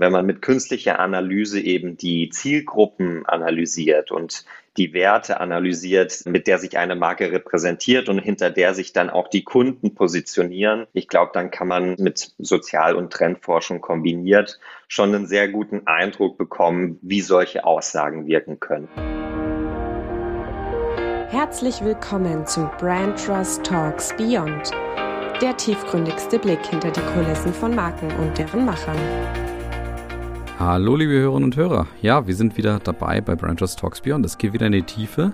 wenn man mit künstlicher Analyse eben die Zielgruppen analysiert und die Werte analysiert, mit der sich eine Marke repräsentiert und hinter der sich dann auch die Kunden positionieren. Ich glaube, dann kann man mit Sozial- und Trendforschung kombiniert schon einen sehr guten Eindruck bekommen, wie solche Aussagen wirken können. Herzlich willkommen zu Brand Trust Talks Beyond, der tiefgründigste Blick hinter die Kulissen von Marken und deren Machern. Hallo liebe Hörerinnen und Hörer. Ja, wir sind wieder dabei bei Branchers Talks Beyond. Es geht wieder in die Tiefe.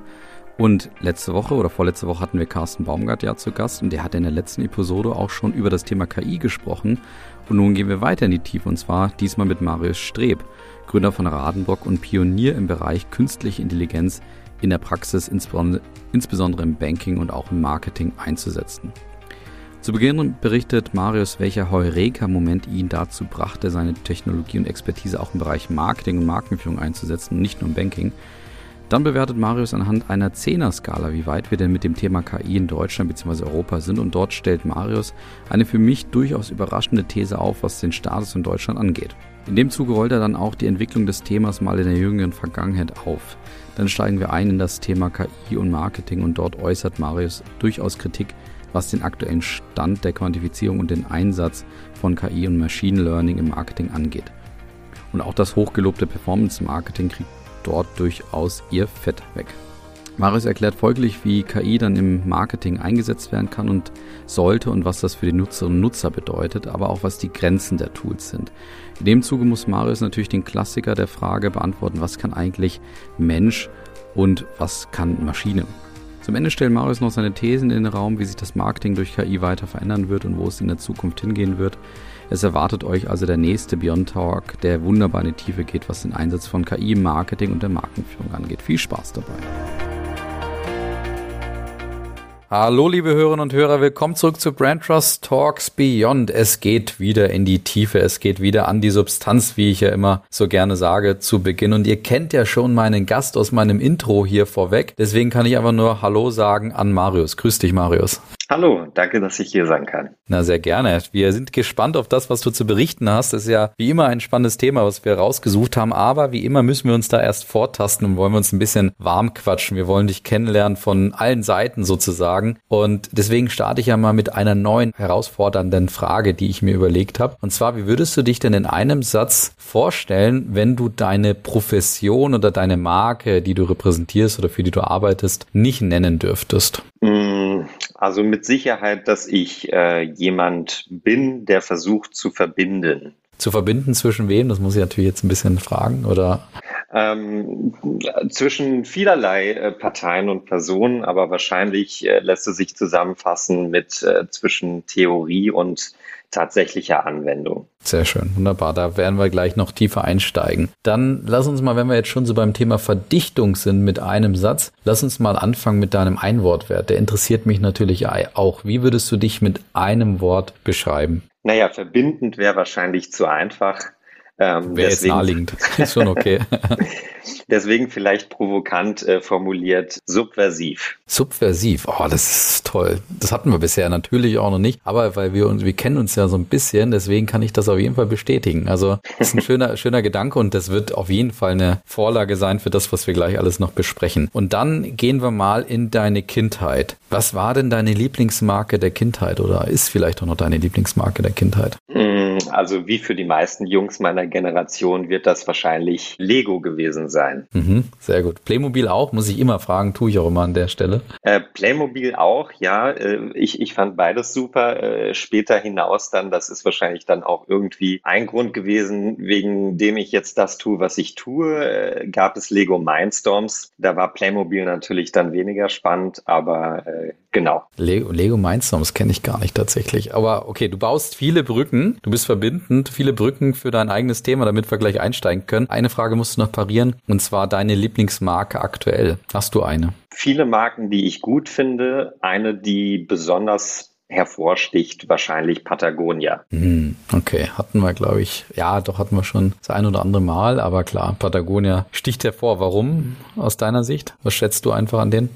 Und letzte Woche oder vorletzte Woche hatten wir Carsten Baumgart ja zu Gast und der hat in der letzten Episode auch schon über das Thema KI gesprochen. Und nun gehen wir weiter in die Tiefe und zwar diesmal mit Marius Streb, Gründer von Radenbrock und Pionier im Bereich künstliche Intelligenz in der Praxis, insbesondere im Banking und auch im Marketing einzusetzen. Zu Beginn berichtet Marius, welcher Heureka-Moment ihn dazu brachte, seine Technologie und Expertise auch im Bereich Marketing und Markenführung einzusetzen und nicht nur im Banking. Dann bewertet Marius anhand einer Zehner-Skala, wie weit wir denn mit dem Thema KI in Deutschland bzw. Europa sind. Und dort stellt Marius eine für mich durchaus überraschende These auf, was den Status in Deutschland angeht. In dem Zuge rollt er dann auch die Entwicklung des Themas mal in der jüngeren Vergangenheit auf. Dann steigen wir ein in das Thema KI und Marketing und dort äußert Marius durchaus Kritik was den aktuellen Stand der Quantifizierung und den Einsatz von KI und Machine Learning im Marketing angeht. Und auch das hochgelobte Performance Marketing kriegt dort durchaus ihr Fett weg. Marius erklärt folglich, wie KI dann im Marketing eingesetzt werden kann und sollte und was das für die Nutzerinnen und Nutzer bedeutet, aber auch was die Grenzen der Tools sind. In dem Zuge muss Marius natürlich den Klassiker der Frage beantworten, was kann eigentlich Mensch und was kann Maschine? Zum Ende stellt Marius noch seine Thesen in den Raum, wie sich das Marketing durch KI weiter verändern wird und wo es in der Zukunft hingehen wird. Es erwartet euch also der nächste Beyond Talk, der wunderbar in die Tiefe geht, was den Einsatz von KI im Marketing und der Markenführung angeht. Viel Spaß dabei. Hallo, liebe Hörerinnen und Hörer, willkommen zurück zu Brand Trust Talks Beyond. Es geht wieder in die Tiefe, es geht wieder an die Substanz, wie ich ja immer so gerne sage zu Beginn. Und ihr kennt ja schon meinen Gast aus meinem Intro hier vorweg. Deswegen kann ich einfach nur Hallo sagen an Marius. Grüß dich, Marius. Hallo, danke, dass ich hier sein kann. Na, sehr gerne. Wir sind gespannt auf das, was du zu berichten hast. Das ist ja wie immer ein spannendes Thema, was wir rausgesucht haben. Aber wie immer müssen wir uns da erst vortasten und wollen wir uns ein bisschen warm quatschen. Wir wollen dich kennenlernen von allen Seiten sozusagen. Und deswegen starte ich ja mal mit einer neuen herausfordernden Frage, die ich mir überlegt habe. Und zwar, wie würdest du dich denn in einem Satz vorstellen, wenn du deine Profession oder deine Marke, die du repräsentierst oder für die du arbeitest, nicht nennen dürftest? Mm, also mit Sicherheit, dass ich äh, jemand bin, der versucht zu verbinden. Zu verbinden zwischen wem? Das muss ich natürlich jetzt ein bisschen fragen, oder? Ähm, zwischen vielerlei äh, Parteien und Personen, aber wahrscheinlich äh, lässt es sich zusammenfassen mit äh, zwischen Theorie und tatsächlicher Anwendung. Sehr schön, wunderbar. Da werden wir gleich noch tiefer einsteigen. Dann lass uns mal, wenn wir jetzt schon so beim Thema Verdichtung sind mit einem Satz, lass uns mal anfangen mit deinem Einwortwert. Der interessiert mich natürlich auch. Wie würdest du dich mit einem Wort beschreiben? Naja, verbindend wäre wahrscheinlich zu einfach. Ähm, Wäre jetzt naheliegend. Ist schon okay. deswegen vielleicht provokant äh, formuliert, subversiv. Subversiv, oh, das ist toll. Das hatten wir bisher natürlich auch noch nicht, aber weil wir uns, wir kennen uns ja so ein bisschen, deswegen kann ich das auf jeden Fall bestätigen. Also, das ist ein schöner, schöner Gedanke und das wird auf jeden Fall eine Vorlage sein für das, was wir gleich alles noch besprechen. Und dann gehen wir mal in deine Kindheit. Was war denn deine Lieblingsmarke der Kindheit oder ist vielleicht auch noch deine Lieblingsmarke der Kindheit? Mm, also wie für die meisten Jungs meiner Generation wird das wahrscheinlich Lego gewesen sein. Mhm, sehr gut. Playmobil auch, muss ich immer fragen, tue ich auch immer an der Stelle. Äh, Playmobil auch, ja. Äh, ich, ich fand beides super. Äh, später hinaus dann, das ist wahrscheinlich dann auch irgendwie ein Grund gewesen, wegen dem ich jetzt das tue, was ich tue. Äh, gab es Lego Mindstorms. Da war Playmobil natürlich dann weniger spannend, aber äh, genau. Lego, Lego Mindstorms kenne ich gar nicht tatsächlich. Aber okay, du baust viele Brücken, du bist verbindend, viele Brücken für dein eigenes Thema, damit wir gleich einsteigen können. Eine Frage musst du noch parieren, und zwar deine Lieblingsmarke aktuell. Hast du eine? Viele Marken, die ich gut finde. Eine, die besonders hervorsticht, wahrscheinlich Patagonia. Hm, okay, hatten wir, glaube ich, ja, doch hatten wir schon das ein oder andere Mal, aber klar, Patagonia sticht hervor. Warum aus deiner Sicht? Was schätzt du einfach an denen?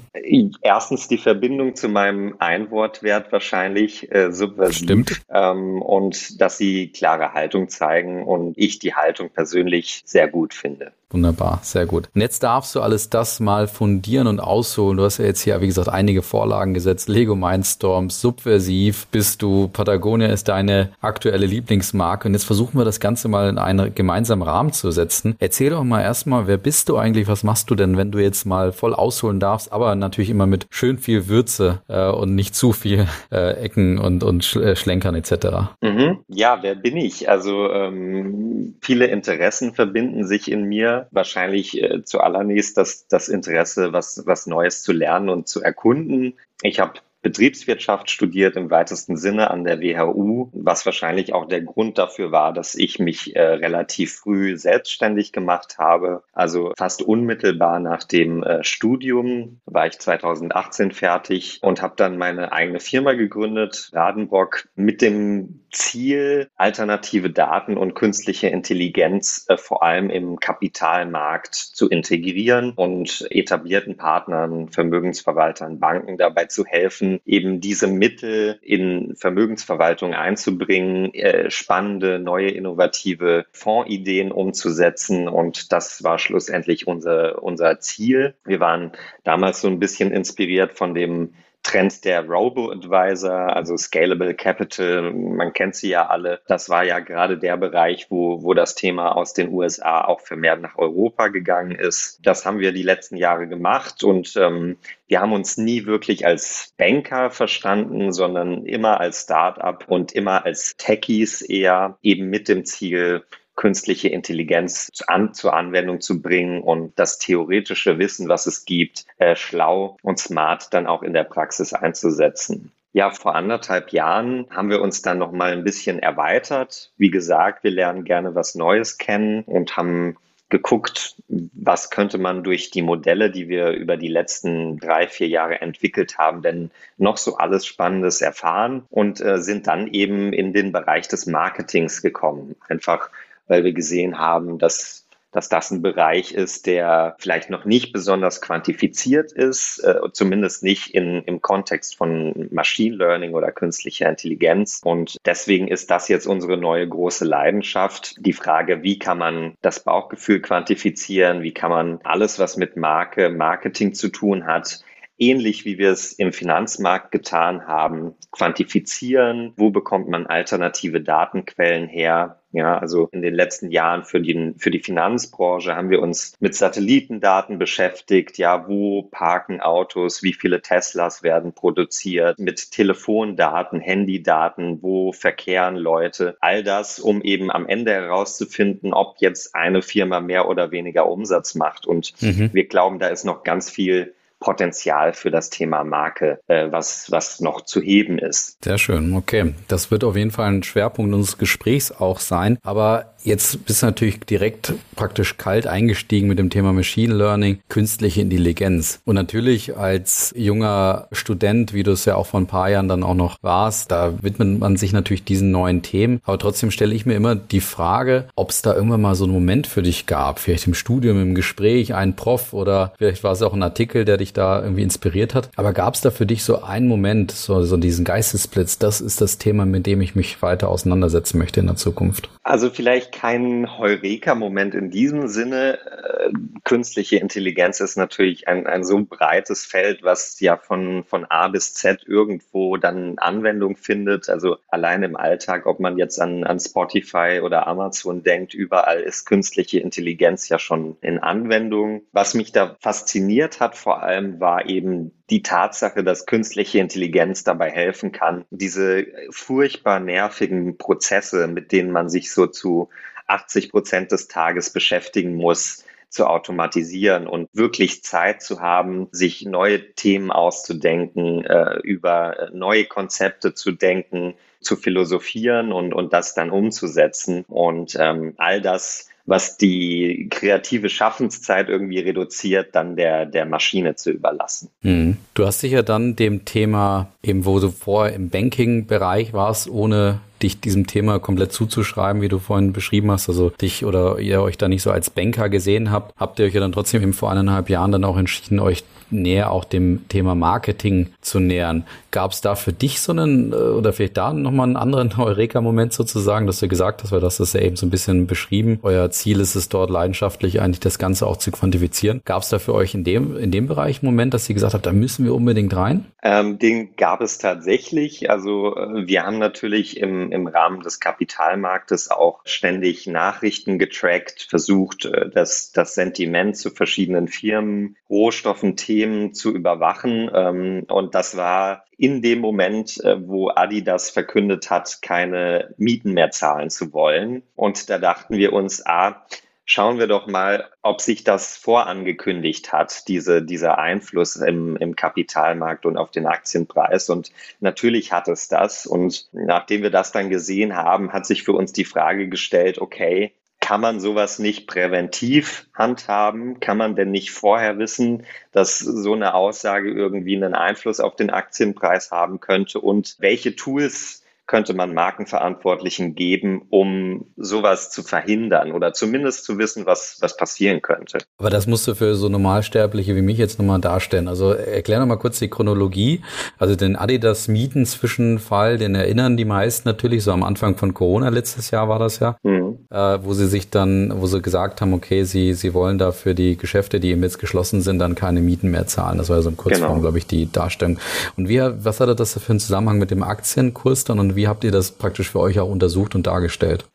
Erstens die Verbindung zu meinem Einwortwert wahrscheinlich äh, subversiv. Stimmt. Ähm, und dass sie klare Haltung zeigen und ich die Haltung persönlich sehr gut finde. Wunderbar, sehr gut. Und jetzt darfst du alles das mal fundieren und ausholen. Du hast ja jetzt hier, wie gesagt, einige Vorlagen gesetzt. Lego Mindstorms, Subversiv, bist du, Patagonia ist deine aktuelle Lieblingsmarke. Und jetzt versuchen wir das Ganze mal in einen gemeinsamen Rahmen zu setzen. Erzähl doch mal erstmal, wer bist du eigentlich? Was machst du denn, wenn du jetzt mal voll ausholen darfst? Aber natürlich immer mit schön viel Würze äh, und nicht zu viel äh, Ecken und, und Sch äh, Schlenkern etc. Mhm. Ja, wer bin ich? Also ähm, viele Interessen verbinden sich in mir wahrscheinlich äh, zuallererst das, das Interesse, was, was Neues zu lernen und zu erkunden. Ich habe Betriebswirtschaft studiert im weitesten Sinne an der WHU, was wahrscheinlich auch der Grund dafür war, dass ich mich äh, relativ früh selbstständig gemacht habe. Also fast unmittelbar nach dem äh, Studium war ich 2018 fertig und habe dann meine eigene Firma gegründet, Radenbrock, mit dem Ziel, alternative Daten und künstliche Intelligenz äh, vor allem im Kapitalmarkt zu integrieren und etablierten Partnern, Vermögensverwaltern, Banken dabei zu helfen, eben diese Mittel in Vermögensverwaltung einzubringen, äh, spannende, neue, innovative Fondsideen umzusetzen. Und das war schlussendlich unser, unser Ziel. Wir waren damals so ein bisschen inspiriert von dem Trend der Robo-Advisor, also Scalable Capital, man kennt sie ja alle. Das war ja gerade der Bereich, wo, wo das Thema aus den USA auch vermehrt nach Europa gegangen ist. Das haben wir die letzten Jahre gemacht und ähm, wir haben uns nie wirklich als Banker verstanden, sondern immer als Start-up und immer als Techies eher eben mit dem Ziel, künstliche Intelligenz an, zur Anwendung zu bringen und das theoretische Wissen, was es gibt, äh, schlau und smart dann auch in der Praxis einzusetzen. Ja, vor anderthalb Jahren haben wir uns dann noch mal ein bisschen erweitert. Wie gesagt, wir lernen gerne was Neues kennen und haben geguckt, was könnte man durch die Modelle, die wir über die letzten drei, vier Jahre entwickelt haben, denn noch so alles Spannendes erfahren und äh, sind dann eben in den Bereich des Marketings gekommen. Einfach weil wir gesehen haben, dass dass das ein Bereich ist, der vielleicht noch nicht besonders quantifiziert ist, äh, zumindest nicht in, im Kontext von Machine Learning oder künstlicher Intelligenz. Und deswegen ist das jetzt unsere neue große Leidenschaft. Die Frage, wie kann man das Bauchgefühl quantifizieren? Wie kann man alles, was mit Marke, Marketing zu tun hat, ähnlich wie wir es im Finanzmarkt getan haben, quantifizieren. Wo bekommt man alternative Datenquellen her? Ja, also in den letzten Jahren für die, für die Finanzbranche haben wir uns mit Satellitendaten beschäftigt. Ja, wo parken Autos? Wie viele Teslas werden produziert? Mit Telefondaten, Handydaten, wo verkehren Leute? All das, um eben am Ende herauszufinden, ob jetzt eine Firma mehr oder weniger Umsatz macht. Und mhm. wir glauben, da ist noch ganz viel Potenzial für das Thema Marke, äh, was, was noch zu heben ist. Sehr schön, okay. Das wird auf jeden Fall ein Schwerpunkt unseres Gesprächs auch sein. Aber Jetzt bist du natürlich direkt praktisch kalt eingestiegen mit dem Thema Machine Learning, künstliche Intelligenz. Und natürlich als junger Student, wie du es ja auch vor ein paar Jahren dann auch noch warst, da widmet man sich natürlich diesen neuen Themen. Aber trotzdem stelle ich mir immer die Frage, ob es da irgendwann mal so einen Moment für dich gab, vielleicht im Studium, im Gespräch, ein Prof oder vielleicht war es auch ein Artikel, der dich da irgendwie inspiriert hat. Aber gab es da für dich so einen Moment, so, so diesen Geistesblitz, das ist das Thema, mit dem ich mich weiter auseinandersetzen möchte in der Zukunft? Also vielleicht kein Heureka-Moment in diesem Sinne. Äh, künstliche Intelligenz ist natürlich ein, ein so breites Feld, was ja von, von A bis Z irgendwo dann Anwendung findet. Also allein im Alltag, ob man jetzt an, an Spotify oder Amazon denkt, überall ist künstliche Intelligenz ja schon in Anwendung. Was mich da fasziniert hat vor allem war eben die Tatsache, dass künstliche Intelligenz dabei helfen kann, diese furchtbar nervigen Prozesse, mit denen man sich so zu 80 Prozent des Tages beschäftigen muss, zu automatisieren und wirklich Zeit zu haben, sich neue Themen auszudenken, äh, über neue Konzepte zu denken, zu philosophieren und, und das dann umzusetzen. Und ähm, all das was die kreative Schaffenszeit irgendwie reduziert, dann der, der Maschine zu überlassen. Hm. Du hast dich ja dann dem Thema, eben wo du vorher im Banking-Bereich warst, ohne dich diesem Thema komplett zuzuschreiben, wie du vorhin beschrieben hast, also dich oder ihr euch da nicht so als Banker gesehen habt, habt ihr euch ja dann trotzdem eben vor eineinhalb Jahren dann auch entschieden, euch näher auch dem Thema Marketing zu nähern. Gab es da für dich so einen, äh, oder vielleicht da nochmal einen anderen Eureka-Moment sozusagen, dass du gesagt hast, weil das ist ja eben so ein bisschen beschrieben. Euer Ziel ist es dort leidenschaftlich eigentlich das Ganze auch zu quantifizieren. Gab es da für euch in dem, in dem Bereich einen Moment, dass ihr gesagt habt, da müssen wir unbedingt rein? Ähm, den gab es tatsächlich. Also äh, wir haben natürlich im, im Rahmen des Kapitalmarktes auch ständig Nachrichten getrackt, versucht, äh, das, das Sentiment zu verschiedenen Firmen, Rohstoffen, Themen zu überwachen. Ähm, und das war in dem Moment, äh, wo Adidas verkündet hat, keine Mieten mehr zahlen zu wollen. Und da dachten wir uns, ah, schauen wir doch mal, ob sich das vorangekündigt hat, diese, dieser Einfluss im, im Kapitalmarkt und auf den Aktienpreis. Und natürlich hat es das. Und nachdem wir das dann gesehen haben, hat sich für uns die Frage gestellt, okay, kann man sowas nicht präventiv handhaben? Kann man denn nicht vorher wissen, dass so eine Aussage irgendwie einen Einfluss auf den Aktienpreis haben könnte? Und welche Tools könnte man Markenverantwortlichen geben, um sowas zu verhindern oder zumindest zu wissen, was, was passieren könnte. Aber das musst du für so Normalsterbliche wie mich jetzt nochmal darstellen. Also erklär nochmal kurz die Chronologie. Also den Adidas-Mieten-Zwischenfall, den erinnern die meisten natürlich, so am Anfang von Corona letztes Jahr war das ja, mhm. Äh, wo sie sich dann, wo sie gesagt haben, okay, sie, sie wollen da für die Geschäfte, die eben jetzt geschlossen sind, dann keine Mieten mehr zahlen. Das war ja so im Kurzform, genau. glaube ich, die Darstellung. Und wie, was hatte das für einen Zusammenhang mit dem Aktienkurs dann und wie wie habt ihr das praktisch für euch auch untersucht und dargestellt?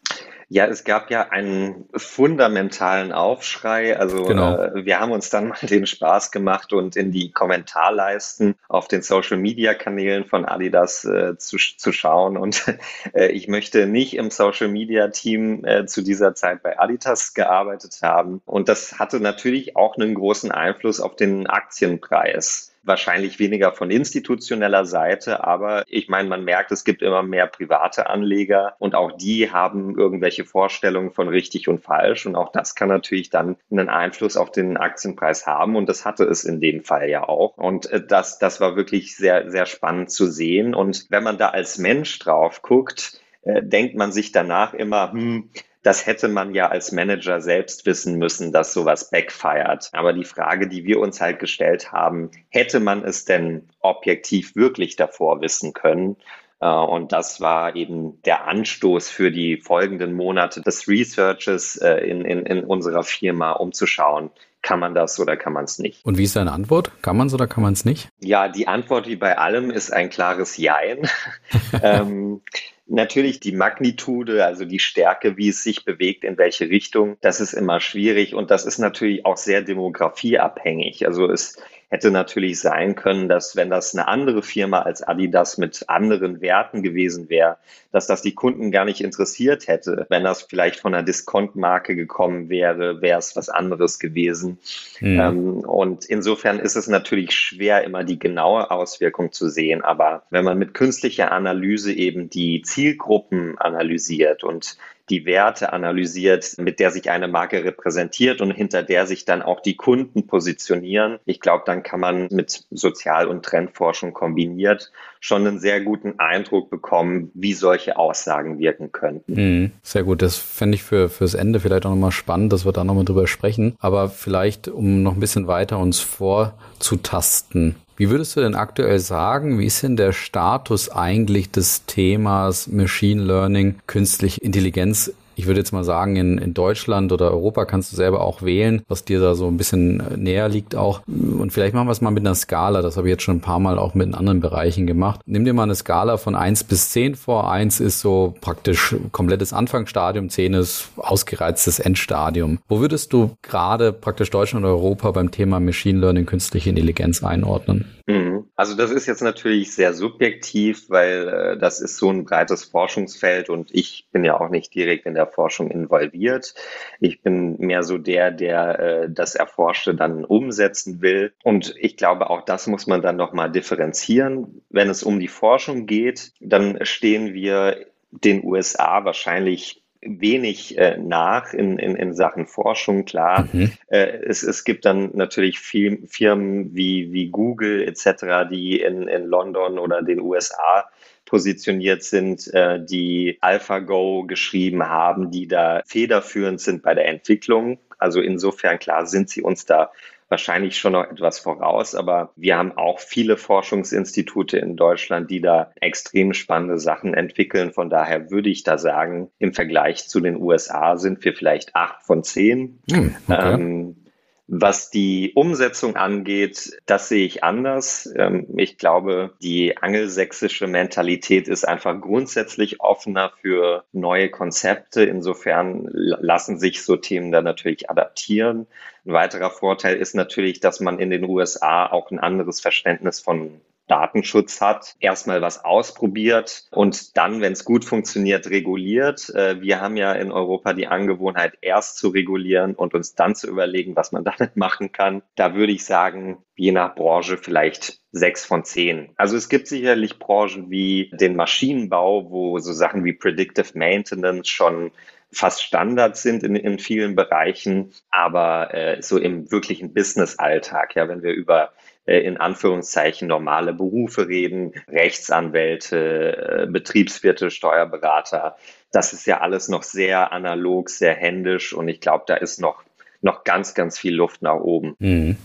Ja, es gab ja einen fundamentalen Aufschrei. Also genau. äh, wir haben uns dann mal den Spaß gemacht und in die Kommentarleisten auf den Social-Media-Kanälen von Adidas äh, zu, zu schauen. Und äh, ich möchte nicht im Social-Media-Team äh, zu dieser Zeit bei Adidas gearbeitet haben. Und das hatte natürlich auch einen großen Einfluss auf den Aktienpreis wahrscheinlich weniger von institutioneller Seite, aber ich meine, man merkt, es gibt immer mehr private Anleger und auch die haben irgendwelche Vorstellungen von richtig und falsch und auch das kann natürlich dann einen Einfluss auf den Aktienpreis haben und das hatte es in dem Fall ja auch und äh, das, das war wirklich sehr, sehr spannend zu sehen und wenn man da als Mensch drauf guckt, äh, denkt man sich danach immer, hm, das hätte man ja als Manager selbst wissen müssen, dass sowas backfired. Aber die Frage, die wir uns halt gestellt haben, hätte man es denn objektiv wirklich davor wissen können? Äh, und das war eben der Anstoß für die folgenden Monate des Researches äh, in, in, in unserer Firma, um zu schauen, kann man das oder kann man es nicht. Und wie ist deine Antwort? Kann man es oder kann man es nicht? Ja, die Antwort wie bei allem ist ein klares Jein. ähm, Natürlich die Magnitude, also die Stärke, wie es sich bewegt, in welche Richtung, das ist immer schwierig und das ist natürlich auch sehr demografieabhängig. Also es hätte natürlich sein können, dass wenn das eine andere Firma als Adidas mit anderen Werten gewesen wäre, dass das die Kunden gar nicht interessiert hätte. Wenn das vielleicht von einer Diskontmarke gekommen wäre, wäre es was anderes gewesen. Mhm. Ähm, und insofern ist es natürlich schwer, immer die genaue Auswirkung zu sehen. Aber wenn man mit künstlicher Analyse eben die Zielgruppen analysiert und die Werte analysiert, mit der sich eine Marke repräsentiert und hinter der sich dann auch die Kunden positionieren. Ich glaube, dann kann man mit Sozial- und Trendforschung kombiniert schon einen sehr guten Eindruck bekommen, wie solche Aussagen wirken könnten. Mhm, sehr gut. Das fände ich für fürs Ende vielleicht auch nochmal spannend, dass wir da nochmal drüber sprechen. Aber vielleicht, um noch ein bisschen weiter uns vorzutasten. Wie würdest du denn aktuell sagen, wie ist denn der Status eigentlich des Themas Machine Learning, künstliche Intelligenz ich würde jetzt mal sagen, in, in Deutschland oder Europa kannst du selber auch wählen, was dir da so ein bisschen äh, näher liegt auch. Und vielleicht machen wir es mal mit einer Skala. Das habe ich jetzt schon ein paar Mal auch mit anderen Bereichen gemacht. Nimm dir mal eine Skala von eins bis zehn vor. Eins ist so praktisch komplettes Anfangsstadium, zehn ist ausgereiztes Endstadium. Wo würdest du gerade praktisch Deutschland und Europa beim Thema Machine Learning, künstliche Intelligenz einordnen? Mhm. Also das ist jetzt natürlich sehr subjektiv, weil äh, das ist so ein breites Forschungsfeld und ich bin ja auch nicht direkt in der Forschung involviert. Ich bin mehr so der, der äh, das Erforschte dann umsetzen will. Und ich glaube, auch das muss man dann nochmal differenzieren. Wenn es um die Forschung geht, dann stehen wir den USA wahrscheinlich wenig äh, nach in, in, in Sachen Forschung, klar. Mhm. Äh, es, es gibt dann natürlich viel, Firmen wie, wie Google etc., die in, in London oder den USA positioniert sind, äh, die AlphaGo geschrieben haben, die da federführend sind bei der Entwicklung. Also insofern klar sind sie uns da wahrscheinlich schon noch etwas voraus, aber wir haben auch viele Forschungsinstitute in Deutschland, die da extrem spannende Sachen entwickeln. Von daher würde ich da sagen, im Vergleich zu den USA sind wir vielleicht acht von zehn. Hm, okay. ähm, was die Umsetzung angeht, das sehe ich anders. Ähm, ich glaube, die angelsächsische Mentalität ist einfach grundsätzlich offener für neue Konzepte. Insofern lassen sich so Themen dann natürlich adaptieren. Ein weiterer Vorteil ist natürlich, dass man in den USA auch ein anderes Verständnis von Datenschutz hat, erstmal was ausprobiert und dann, wenn es gut funktioniert, reguliert. Äh, wir haben ja in Europa die Angewohnheit, erst zu regulieren und uns dann zu überlegen, was man damit machen kann. Da würde ich sagen, je nach Branche vielleicht sechs von zehn. Also es gibt sicherlich Branchen wie den Maschinenbau, wo so Sachen wie Predictive Maintenance schon fast Standard sind in, in vielen Bereichen, aber äh, so im wirklichen Business-Alltag, ja, wenn wir über in Anführungszeichen normale Berufe reden, Rechtsanwälte, äh, Betriebswirte, Steuerberater. Das ist ja alles noch sehr analog, sehr händisch und ich glaube, da ist noch noch ganz, ganz viel Luft nach oben. Mhm.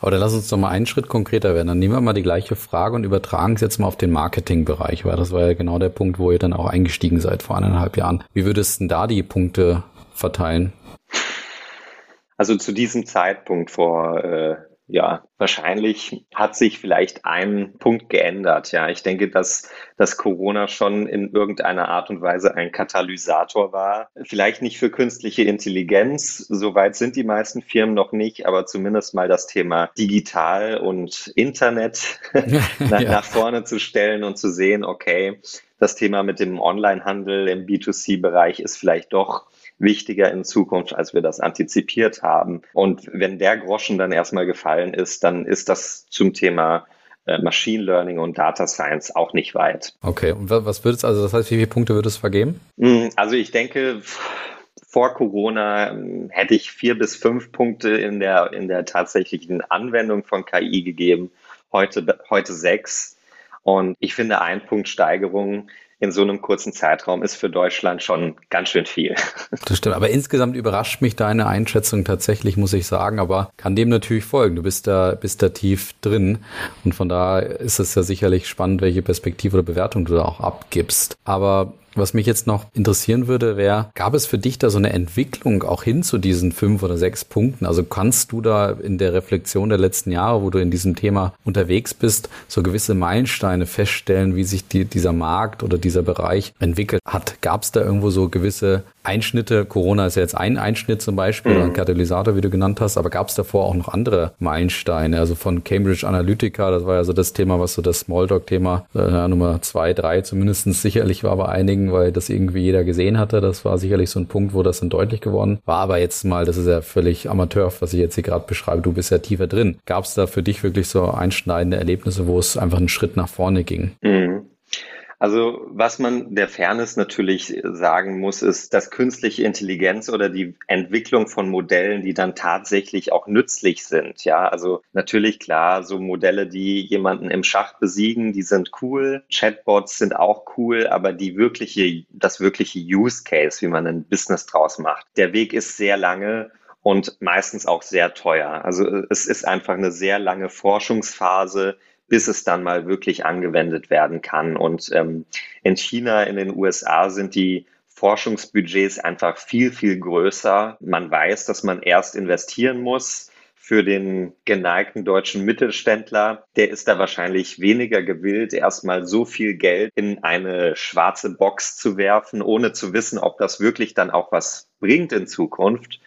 Aber dann lass uns doch mal einen Schritt konkreter werden. Dann nehmen wir mal die gleiche Frage und übertragen es jetzt mal auf den Marketingbereich, weil das war ja genau der Punkt, wo ihr dann auch eingestiegen seid vor eineinhalb Jahren. Wie würdest du denn da die Punkte verteilen? Also zu diesem Zeitpunkt vor äh, ja, wahrscheinlich hat sich vielleicht ein Punkt geändert. Ja, ich denke, dass, dass Corona schon in irgendeiner Art und Weise ein Katalysator war. Vielleicht nicht für künstliche Intelligenz. Soweit sind die meisten Firmen noch nicht, aber zumindest mal das Thema digital und Internet nach, ja. nach vorne zu stellen und zu sehen, okay, das Thema mit dem Onlinehandel im B2C-Bereich ist vielleicht doch wichtiger in Zukunft, als wir das antizipiert haben. Und wenn der Groschen dann erstmal gefallen ist, dann ist das zum Thema äh, Machine Learning und Data Science auch nicht weit. Okay, und was würdest also das heißt, wie viele Punkte würdest du vergeben? Hm, also ich denke, vor Corona ähm, hätte ich vier bis fünf Punkte in der, in der tatsächlichen Anwendung von KI gegeben. Heute, heute sechs. Und ich finde, ein Punkt Steigerung in so einem kurzen Zeitraum ist für Deutschland schon ganz schön viel. Das stimmt, aber insgesamt überrascht mich deine Einschätzung tatsächlich, muss ich sagen, aber kann dem natürlich folgen. Du bist da, bist da tief drin und von daher ist es ja sicherlich spannend, welche Perspektive oder Bewertung du da auch abgibst. Aber was mich jetzt noch interessieren würde, wäre, gab es für dich da so eine Entwicklung auch hin zu diesen fünf oder sechs Punkten? Also kannst du da in der Reflexion der letzten Jahre, wo du in diesem Thema unterwegs bist, so gewisse Meilensteine feststellen, wie sich die, dieser Markt oder dieser Bereich entwickelt hat? Gab es da irgendwo so gewisse Einschnitte? Corona ist ja jetzt ein Einschnitt zum Beispiel, mhm. ein Katalysator, wie du genannt hast, aber gab es davor auch noch andere Meilensteine? Also von Cambridge Analytica, das war ja so das Thema, was so das Smalltalk-Thema äh, Nummer zwei, drei zumindest sicherlich war bei einigen weil das irgendwie jeder gesehen hatte. Das war sicherlich so ein Punkt, wo das dann deutlich geworden war. Aber jetzt mal, das ist ja völlig Amateur, was ich jetzt hier gerade beschreibe. Du bist ja tiefer drin. Gab es da für dich wirklich so einschneidende Erlebnisse, wo es einfach einen Schritt nach vorne ging? Mhm. Also was man der Fairness natürlich sagen muss, ist, dass künstliche Intelligenz oder die Entwicklung von Modellen, die dann tatsächlich auch nützlich sind. Ja, also natürlich klar, so Modelle, die jemanden im Schach besiegen, die sind cool. Chatbots sind auch cool, aber die wirkliche, das wirkliche Use Case, wie man ein Business draus macht, der Weg ist sehr lange und meistens auch sehr teuer. Also es ist einfach eine sehr lange Forschungsphase, bis es dann mal wirklich angewendet werden kann. Und ähm, in China, in den USA sind die Forschungsbudgets einfach viel, viel größer. Man weiß, dass man erst investieren muss für den geneigten deutschen Mittelständler, der ist da wahrscheinlich weniger gewillt, erstmal so viel Geld in eine schwarze Box zu werfen, ohne zu wissen, ob das wirklich dann auch was bringt in Zukunft.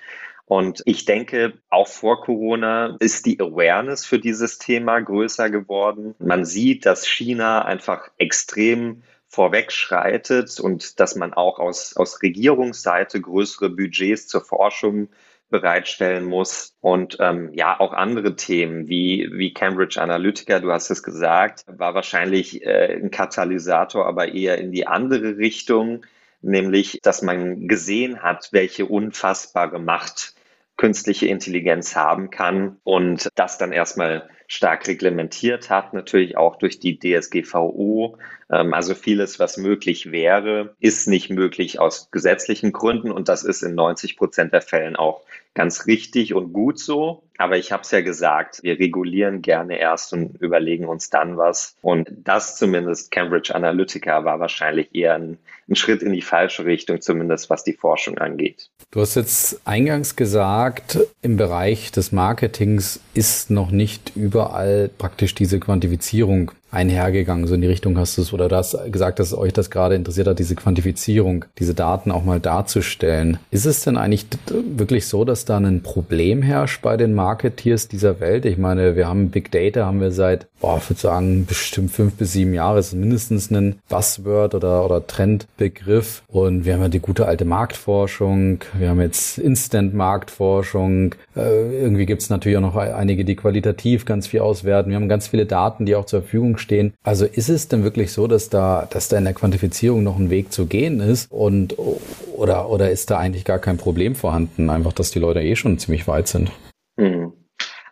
Und ich denke, auch vor Corona ist die Awareness für dieses Thema größer geworden. Man sieht, dass China einfach extrem vorwegschreitet und dass man auch aus, aus Regierungsseite größere Budgets zur Forschung bereitstellen muss. Und ähm, ja, auch andere Themen wie, wie Cambridge Analytica, du hast es gesagt, war wahrscheinlich äh, ein Katalysator, aber eher in die andere Richtung nämlich, dass man gesehen hat, welche unfassbare Macht künstliche Intelligenz haben kann und das dann erstmal stark reglementiert hat, natürlich auch durch die DSGVO. Ähm, also vieles, was möglich wäre, ist nicht möglich aus gesetzlichen Gründen und das ist in 90 Prozent der Fällen auch ganz richtig und gut so. Aber ich habe es ja gesagt, wir regulieren gerne erst und überlegen uns dann was. Und das zumindest Cambridge Analytica war wahrscheinlich eher ein, ein Schritt in die falsche Richtung, zumindest was die Forschung angeht. Du hast jetzt eingangs gesagt, im Bereich des Marketings ist noch nicht überall praktisch diese Quantifizierung einhergegangen. So in die Richtung hast du es, oder du hast gesagt, dass euch das gerade interessiert hat, diese Quantifizierung, diese Daten auch mal darzustellen. Ist es denn eigentlich wirklich so, dass da ein Problem herrscht bei den Marketeers dieser Welt? Ich meine, wir haben Big Data, haben wir seit, boah, ich würde sagen, bestimmt fünf bis sieben Jahre, ist mindestens ein Buzzword oder, oder Trendbegriff. Und wir haben ja die gute alte Marktforschung, wir haben jetzt Instant-Marktforschung, äh, irgendwie gibt es natürlich auch noch einige, die qualitativ ganz viel auswerten. Wir haben ganz viele Daten, die auch zur Verfügung stehen. Also ist es denn wirklich so, dass da, dass da in der Quantifizierung noch ein Weg zu gehen ist und oder, oder ist da eigentlich gar kein Problem vorhanden? Einfach, dass die Leute eh schon ziemlich weit sind. Hm.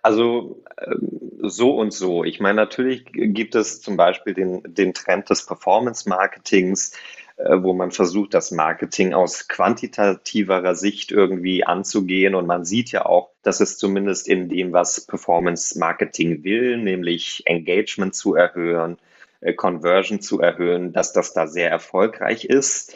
Also ähm, so und so. Ich meine, natürlich gibt es zum Beispiel den, den Trend des Performance-Marketings, wo man versucht, das Marketing aus quantitativerer Sicht irgendwie anzugehen. Und man sieht ja auch, dass es zumindest in dem, was Performance Marketing will, nämlich Engagement zu erhöhen, äh, Conversion zu erhöhen, dass das da sehr erfolgreich ist.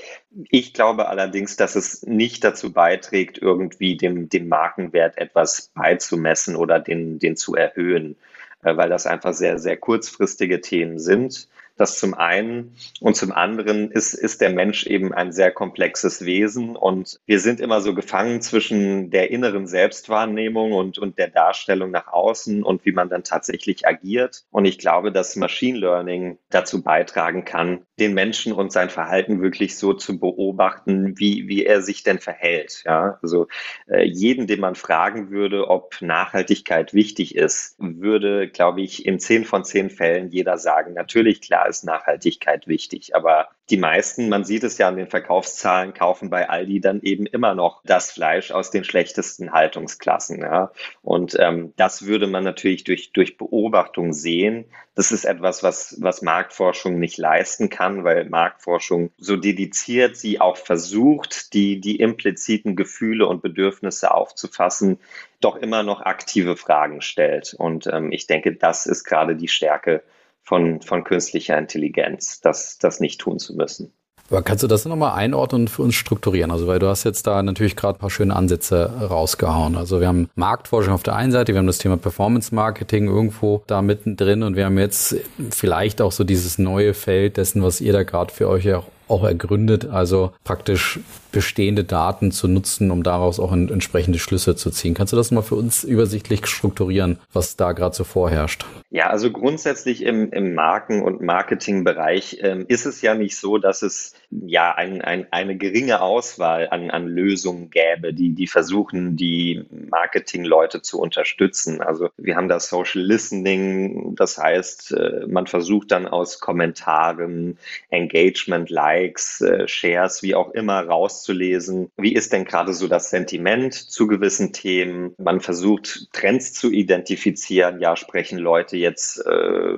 Ich glaube allerdings, dass es nicht dazu beiträgt, irgendwie dem, dem Markenwert etwas beizumessen oder den, den zu erhöhen, äh, weil das einfach sehr, sehr kurzfristige Themen sind. Das zum einen. Und zum anderen ist, ist der Mensch eben ein sehr komplexes Wesen und wir sind immer so gefangen zwischen der inneren Selbstwahrnehmung und, und der Darstellung nach außen und wie man dann tatsächlich agiert. Und ich glaube, dass Machine Learning dazu beitragen kann, den Menschen und sein Verhalten wirklich so zu beobachten, wie, wie er sich denn verhält. Ja, also äh, jeden, den man fragen würde, ob Nachhaltigkeit wichtig ist, würde, glaube ich, in zehn von zehn Fällen jeder sagen, natürlich, klar, ist Nachhaltigkeit wichtig. Aber die meisten, man sieht es ja an den Verkaufszahlen, kaufen bei Aldi dann eben immer noch das Fleisch aus den schlechtesten Haltungsklassen. Ja. Und ähm, das würde man natürlich durch, durch Beobachtung sehen. Das ist etwas, was, was Marktforschung nicht leisten kann, weil Marktforschung so dediziert sie auch versucht, die, die impliziten Gefühle und Bedürfnisse aufzufassen, doch immer noch aktive Fragen stellt. Und ähm, ich denke, das ist gerade die Stärke von, von künstlicher Intelligenz, das, das nicht tun zu müssen. Aber kannst du das nochmal einordnen und für uns strukturieren? Also, weil du hast jetzt da natürlich gerade ein paar schöne Ansätze rausgehauen. Also, wir haben Marktforschung auf der einen Seite, wir haben das Thema Performance Marketing irgendwo da mittendrin und wir haben jetzt vielleicht auch so dieses neue Feld dessen, was ihr da gerade für euch auch auch ergründet, also praktisch bestehende Daten zu nutzen, um daraus auch entsprechende Schlüsse zu ziehen. Kannst du das mal für uns übersichtlich strukturieren, was da gerade so vorherrscht? Ja, also grundsätzlich im, im Marken- und Marketingbereich ähm, ist es ja nicht so, dass es ja ein, ein, eine geringe Auswahl an, an Lösungen gäbe, die, die versuchen, die Marketingleute zu unterstützen. Also wir haben das Social Listening, das heißt, äh, man versucht dann aus Kommentaren, Engagement, Likes, äh, Shares, wie auch immer rauszulesen, wie ist denn gerade so das Sentiment zu gewissen Themen. Man versucht Trends zu identifizieren. Ja, sprechen Leute jetzt äh,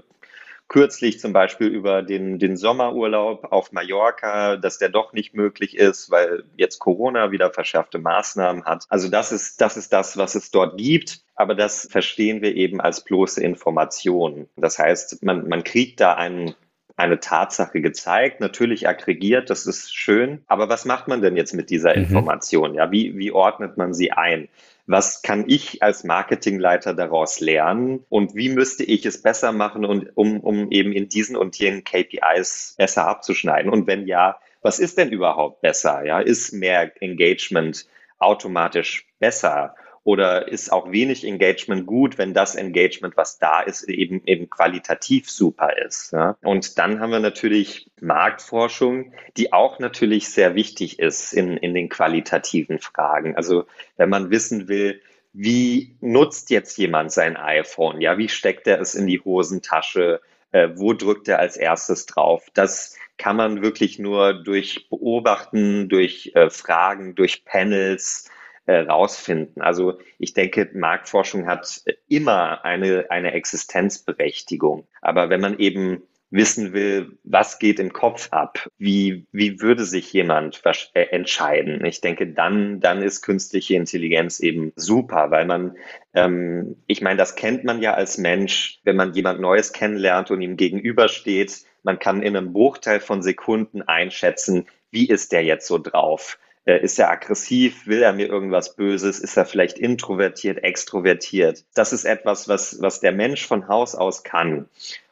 kürzlich zum Beispiel über den, den Sommerurlaub auf Mallorca, dass der doch nicht möglich ist, weil jetzt Corona wieder verschärfte Maßnahmen hat. Also das ist, das ist das, was es dort gibt. Aber das verstehen wir eben als bloße Information. Das heißt, man, man kriegt da einen eine Tatsache gezeigt, natürlich aggregiert, das ist schön. Aber was macht man denn jetzt mit dieser mhm. Information? Ja, wie, wie ordnet man sie ein? Was kann ich als Marketingleiter daraus lernen? Und wie müsste ich es besser machen, und, um, um eben in diesen und jenen KPIs besser abzuschneiden? Und wenn ja, was ist denn überhaupt besser? Ja, ist mehr Engagement automatisch besser? Oder ist auch wenig Engagement gut, wenn das Engagement, was da ist, eben, eben qualitativ super ist? Ja? Und dann haben wir natürlich Marktforschung, die auch natürlich sehr wichtig ist in, in den qualitativen Fragen. Also wenn man wissen will, wie nutzt jetzt jemand sein iPhone? Ja, wie steckt er es in die Hosentasche? äh, wo drückt er als erstes drauf. Das kann man wirklich nur durch Beobachten, durch äh, Fragen, durch Panels äh, rausfinden. Also ich denke, Marktforschung hat immer eine, eine Existenzberechtigung. Aber wenn man eben wissen will, was geht im Kopf ab, wie, wie würde sich jemand äh, entscheiden. Ich denke, dann, dann ist künstliche Intelligenz eben super, weil man, ähm, ich meine, das kennt man ja als Mensch, wenn man jemand Neues kennenlernt und ihm gegenübersteht, man kann in einem Bruchteil von Sekunden einschätzen, wie ist der jetzt so drauf. Äh, ist er aggressiv? Will er mir irgendwas Böses? Ist er vielleicht introvertiert, extrovertiert? Das ist etwas, was, was der Mensch von Haus aus kann.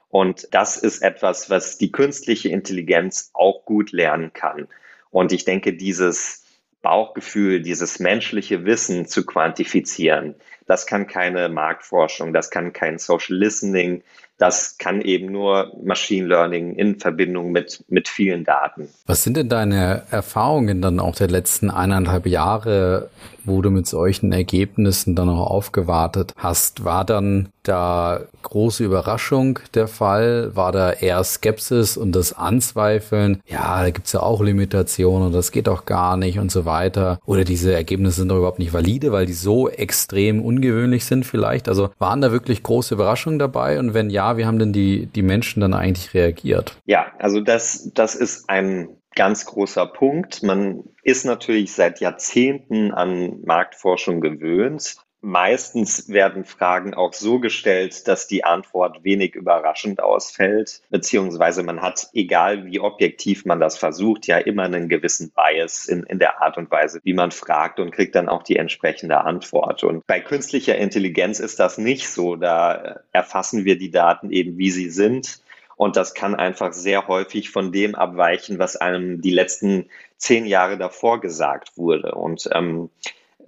Und das ist etwas, was die künstliche Intelligenz auch gut lernen kann. Und ich denke, dieses Bauchgefühl, dieses menschliche Wissen zu quantifizieren, das kann keine Marktforschung, das kann kein Social Listening, das kann eben nur Machine Learning in Verbindung mit, mit vielen Daten. Was sind denn deine Erfahrungen dann auch der letzten eineinhalb Jahre, wo du mit solchen Ergebnissen dann auch aufgewartet hast? War dann da große Überraschung der Fall? War da eher Skepsis und das Anzweifeln? Ja, da gibt's ja auch Limitationen und das geht doch gar nicht und so weiter. Oder diese Ergebnisse sind doch überhaupt nicht valide, weil die so extrem ungewöhnlich sind vielleicht. Also waren da wirklich große Überraschungen dabei? Und wenn ja, wie haben denn die, die Menschen dann eigentlich reagiert? Ja, also das, das ist ein ganz großer Punkt. Man ist natürlich seit Jahrzehnten an Marktforschung gewöhnt Meistens werden Fragen auch so gestellt, dass die Antwort wenig überraschend ausfällt, beziehungsweise man hat, egal wie objektiv man das versucht, ja immer einen gewissen Bias in, in der Art und Weise, wie man fragt und kriegt dann auch die entsprechende Antwort. Und bei künstlicher Intelligenz ist das nicht so. Da erfassen wir die Daten eben, wie sie sind. Und das kann einfach sehr häufig von dem abweichen, was einem die letzten zehn Jahre davor gesagt wurde. Und ähm,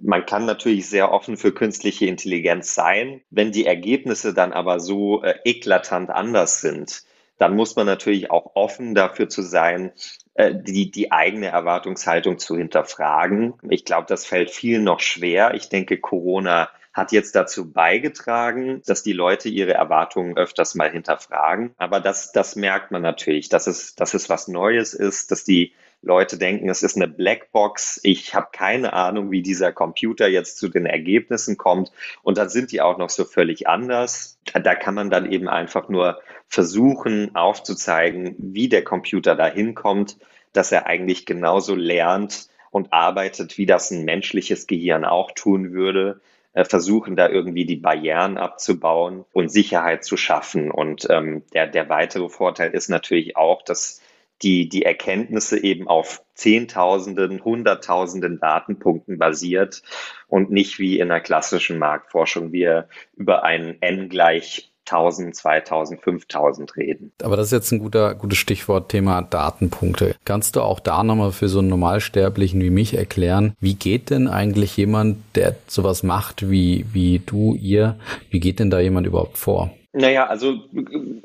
man kann natürlich sehr offen für künstliche Intelligenz sein. Wenn die Ergebnisse dann aber so äh, eklatant anders sind, dann muss man natürlich auch offen dafür zu sein, äh, die, die eigene Erwartungshaltung zu hinterfragen. Ich glaube, das fällt vielen noch schwer. Ich denke, Corona hat jetzt dazu beigetragen, dass die Leute ihre Erwartungen öfters mal hinterfragen. Aber das, das merkt man natürlich, dass es, dass es was Neues ist, dass die Leute denken, es ist eine Blackbox. Ich habe keine Ahnung, wie dieser Computer jetzt zu den Ergebnissen kommt. Und dann sind die auch noch so völlig anders. Da kann man dann eben einfach nur versuchen aufzuzeigen, wie der Computer da hinkommt, dass er eigentlich genauso lernt und arbeitet, wie das ein menschliches Gehirn auch tun würde äh, versuchen da irgendwie die Barrieren abzubauen und Sicherheit zu schaffen. Und ähm, der, der weitere Vorteil ist natürlich auch, dass die, die Erkenntnisse eben auf Zehntausenden, Hunderttausenden Datenpunkten basiert und nicht wie in der klassischen Marktforschung wir über ein N gleich 1000, 2000, 5000 reden. Aber das ist jetzt ein guter, gutes Stichwort, Thema Datenpunkte. Kannst du auch da nochmal für so einen Normalsterblichen wie mich erklären, wie geht denn eigentlich jemand, der sowas macht wie, wie du, ihr, wie geht denn da jemand überhaupt vor? Naja, also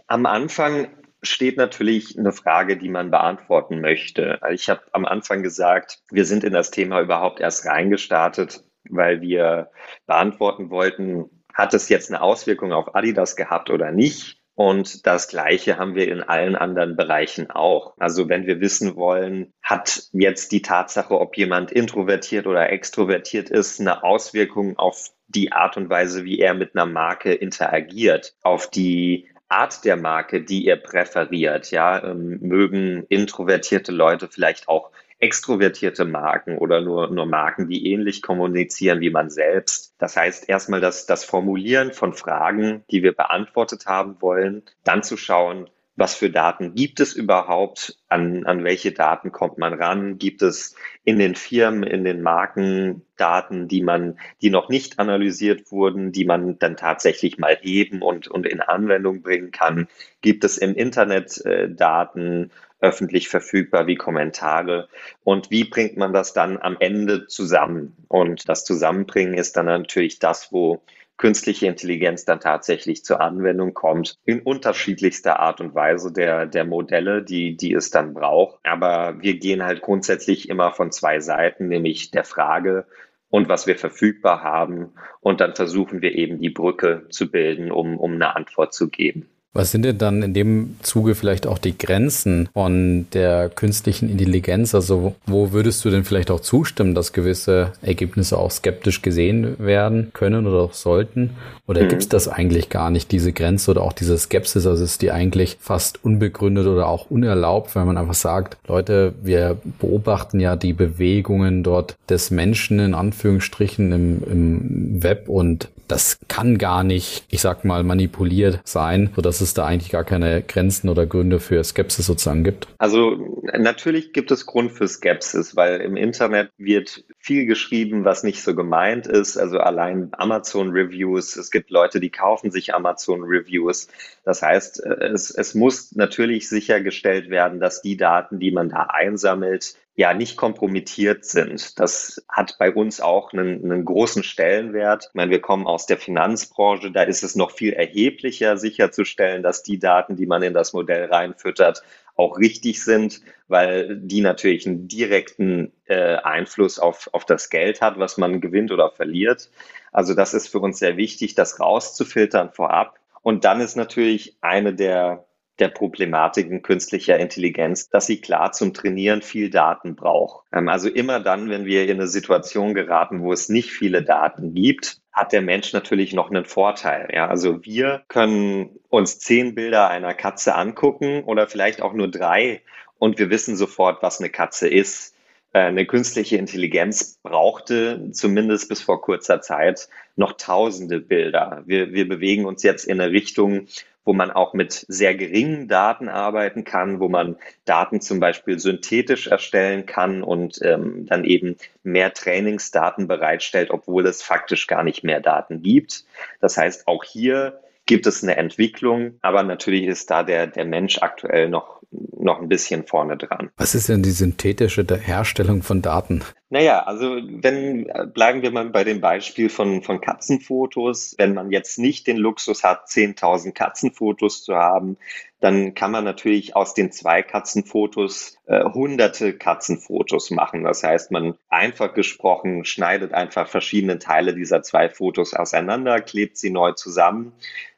am Anfang steht natürlich eine Frage, die man beantworten möchte. Ich habe am Anfang gesagt, wir sind in das Thema überhaupt erst reingestartet, weil wir beantworten wollten, hat es jetzt eine Auswirkung auf Adidas gehabt oder nicht? Und das Gleiche haben wir in allen anderen Bereichen auch. Also wenn wir wissen wollen, hat jetzt die Tatsache, ob jemand introvertiert oder extrovertiert ist, eine Auswirkung auf die Art und Weise, wie er mit einer Marke interagiert, auf die Art der Marke, die ihr präferiert. Ja, ähm, mögen introvertierte Leute vielleicht auch extrovertierte Marken oder nur, nur Marken, die ähnlich kommunizieren wie man selbst. Das heißt, erstmal das, das Formulieren von Fragen, die wir beantwortet haben wollen, dann zu schauen, was für Daten gibt es überhaupt, an, an welche Daten kommt man ran, gibt es in den Firmen, in den Marken Daten, die man, die noch nicht analysiert wurden, die man dann tatsächlich mal heben und, und in Anwendung bringen kann, gibt es im Internet äh, Daten öffentlich verfügbar wie Kommentare? Und wie bringt man das dann am Ende zusammen? Und das Zusammenbringen ist dann natürlich das, wo künstliche Intelligenz dann tatsächlich zur Anwendung kommt, in unterschiedlichster Art und Weise der, der Modelle, die, die es dann braucht. Aber wir gehen halt grundsätzlich immer von zwei Seiten, nämlich der Frage, und was wir verfügbar haben. Und dann versuchen wir eben die Brücke zu bilden, um, um eine Antwort zu geben. Was sind denn dann in dem Zuge vielleicht auch die Grenzen von der künstlichen Intelligenz? Also wo würdest du denn vielleicht auch zustimmen, dass gewisse Ergebnisse auch skeptisch gesehen werden können oder auch sollten? Oder mhm. gibt es das eigentlich gar nicht, diese Grenze oder auch diese Skepsis? Also ist die eigentlich fast unbegründet oder auch unerlaubt, weil man einfach sagt, Leute, wir beobachten ja die Bewegungen dort des Menschen in Anführungsstrichen im, im Web und das kann gar nicht, ich sag mal, manipuliert sein, sodass es da eigentlich gar keine Grenzen oder Gründe für Skepsis sozusagen gibt? Also natürlich gibt es Grund für Skepsis, weil im Internet wird viel geschrieben, was nicht so gemeint ist. Also allein Amazon-Reviews, es gibt Leute, die kaufen sich Amazon-Reviews. Das heißt, es, es muss natürlich sichergestellt werden, dass die Daten, die man da einsammelt, ja nicht kompromittiert sind. Das hat bei uns auch einen, einen, großen Stellenwert. Ich meine, wir kommen aus der Finanzbranche, da ist es noch viel erheblicher sicherzustellen, dass die Daten, die man in das Modell reinfüttert, auch richtig sind, weil die natürlich einen direkten äh, Einfluss auf, auf das Geld hat, was man gewinnt oder verliert. Also das ist für uns sehr wichtig, das rauszufiltern vorab. Und dann ist natürlich eine der der Problematiken künstlicher Intelligenz, dass sie klar zum Trainieren viel Daten braucht. Ähm, also immer dann, wenn wir in eine Situation geraten, wo es nicht viele Daten gibt, hat der Mensch natürlich noch einen Vorteil. Ja, also wir können uns zehn Bilder einer Katze angucken oder vielleicht auch nur drei und wir wissen sofort, was eine Katze ist. Äh, eine künstliche Intelligenz brauchte zumindest bis vor kurzer Zeit noch tausende Bilder. Wir, wir bewegen uns jetzt in eine Richtung, wo man auch mit sehr geringen Daten arbeiten kann, wo man Daten zum Beispiel synthetisch erstellen kann und ähm, dann eben mehr Trainingsdaten bereitstellt, obwohl es faktisch gar nicht mehr Daten gibt. Das heißt, auch hier gibt es eine Entwicklung, aber natürlich ist da der, der Mensch aktuell noch, noch ein bisschen vorne dran. Was ist denn die synthetische Herstellung von Daten? Naja, also wenn, bleiben wir mal bei dem Beispiel von, von Katzenfotos. Wenn man jetzt nicht den Luxus hat, 10.000 Katzenfotos zu haben, dann kann man natürlich aus den zwei Katzenfotos äh, hunderte Katzenfotos machen. Das heißt, man einfach gesprochen schneidet einfach verschiedene Teile dieser zwei Fotos auseinander, klebt sie neu zusammen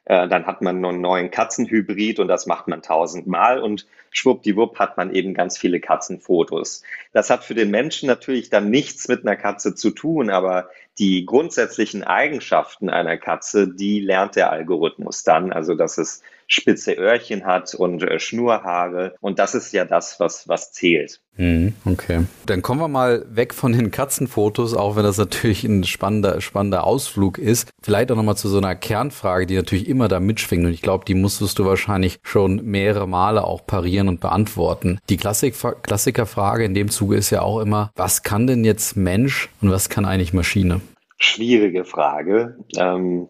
dann hat man einen neuen Katzenhybrid und das macht man tausendmal und schwuppdiwupp hat man eben ganz viele Katzenfotos. Das hat für den Menschen natürlich dann nichts mit einer Katze zu tun, aber die grundsätzlichen Eigenschaften einer Katze, die lernt der Algorithmus dann. Also, dass es spitze Öhrchen hat und äh, Schnurhaare. Und das ist ja das, was, was zählt. Mhm, okay. Dann kommen wir mal weg von den Katzenfotos, auch wenn das natürlich ein spannender, spannender Ausflug ist. Vielleicht auch nochmal zu so einer Kernfrage, die natürlich immer da mitschwingt. Und ich glaube, die musstest du wahrscheinlich schon mehrere Male auch parieren und beantworten. Die Klassik Klassikerfrage in dem Zuge ist ja auch immer, was kann denn jetzt Mensch und was kann eigentlich Maschine? Schwierige Frage. Ähm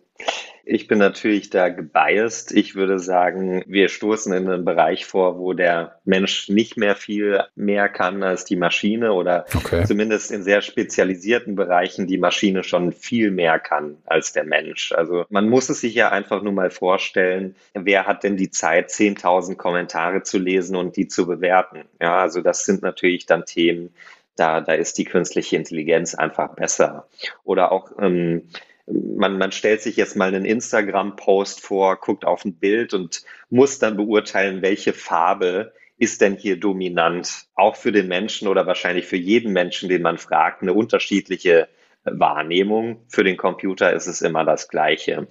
ich bin natürlich da gebiased. Ich würde sagen, wir stoßen in einen Bereich vor, wo der Mensch nicht mehr viel mehr kann als die Maschine oder okay. zumindest in sehr spezialisierten Bereichen die Maschine schon viel mehr kann als der Mensch. Also man muss es sich ja einfach nur mal vorstellen, wer hat denn die Zeit, 10.000 Kommentare zu lesen und die zu bewerten? Ja, also das sind natürlich dann Themen, da, da ist die künstliche Intelligenz einfach besser. Oder auch ähm, man, man stellt sich jetzt mal einen Instagram-Post vor, guckt auf ein Bild und muss dann beurteilen, welche Farbe ist denn hier dominant? Auch für den Menschen oder wahrscheinlich für jeden Menschen, den man fragt, eine unterschiedliche Wahrnehmung. Für den Computer ist es immer das Gleiche.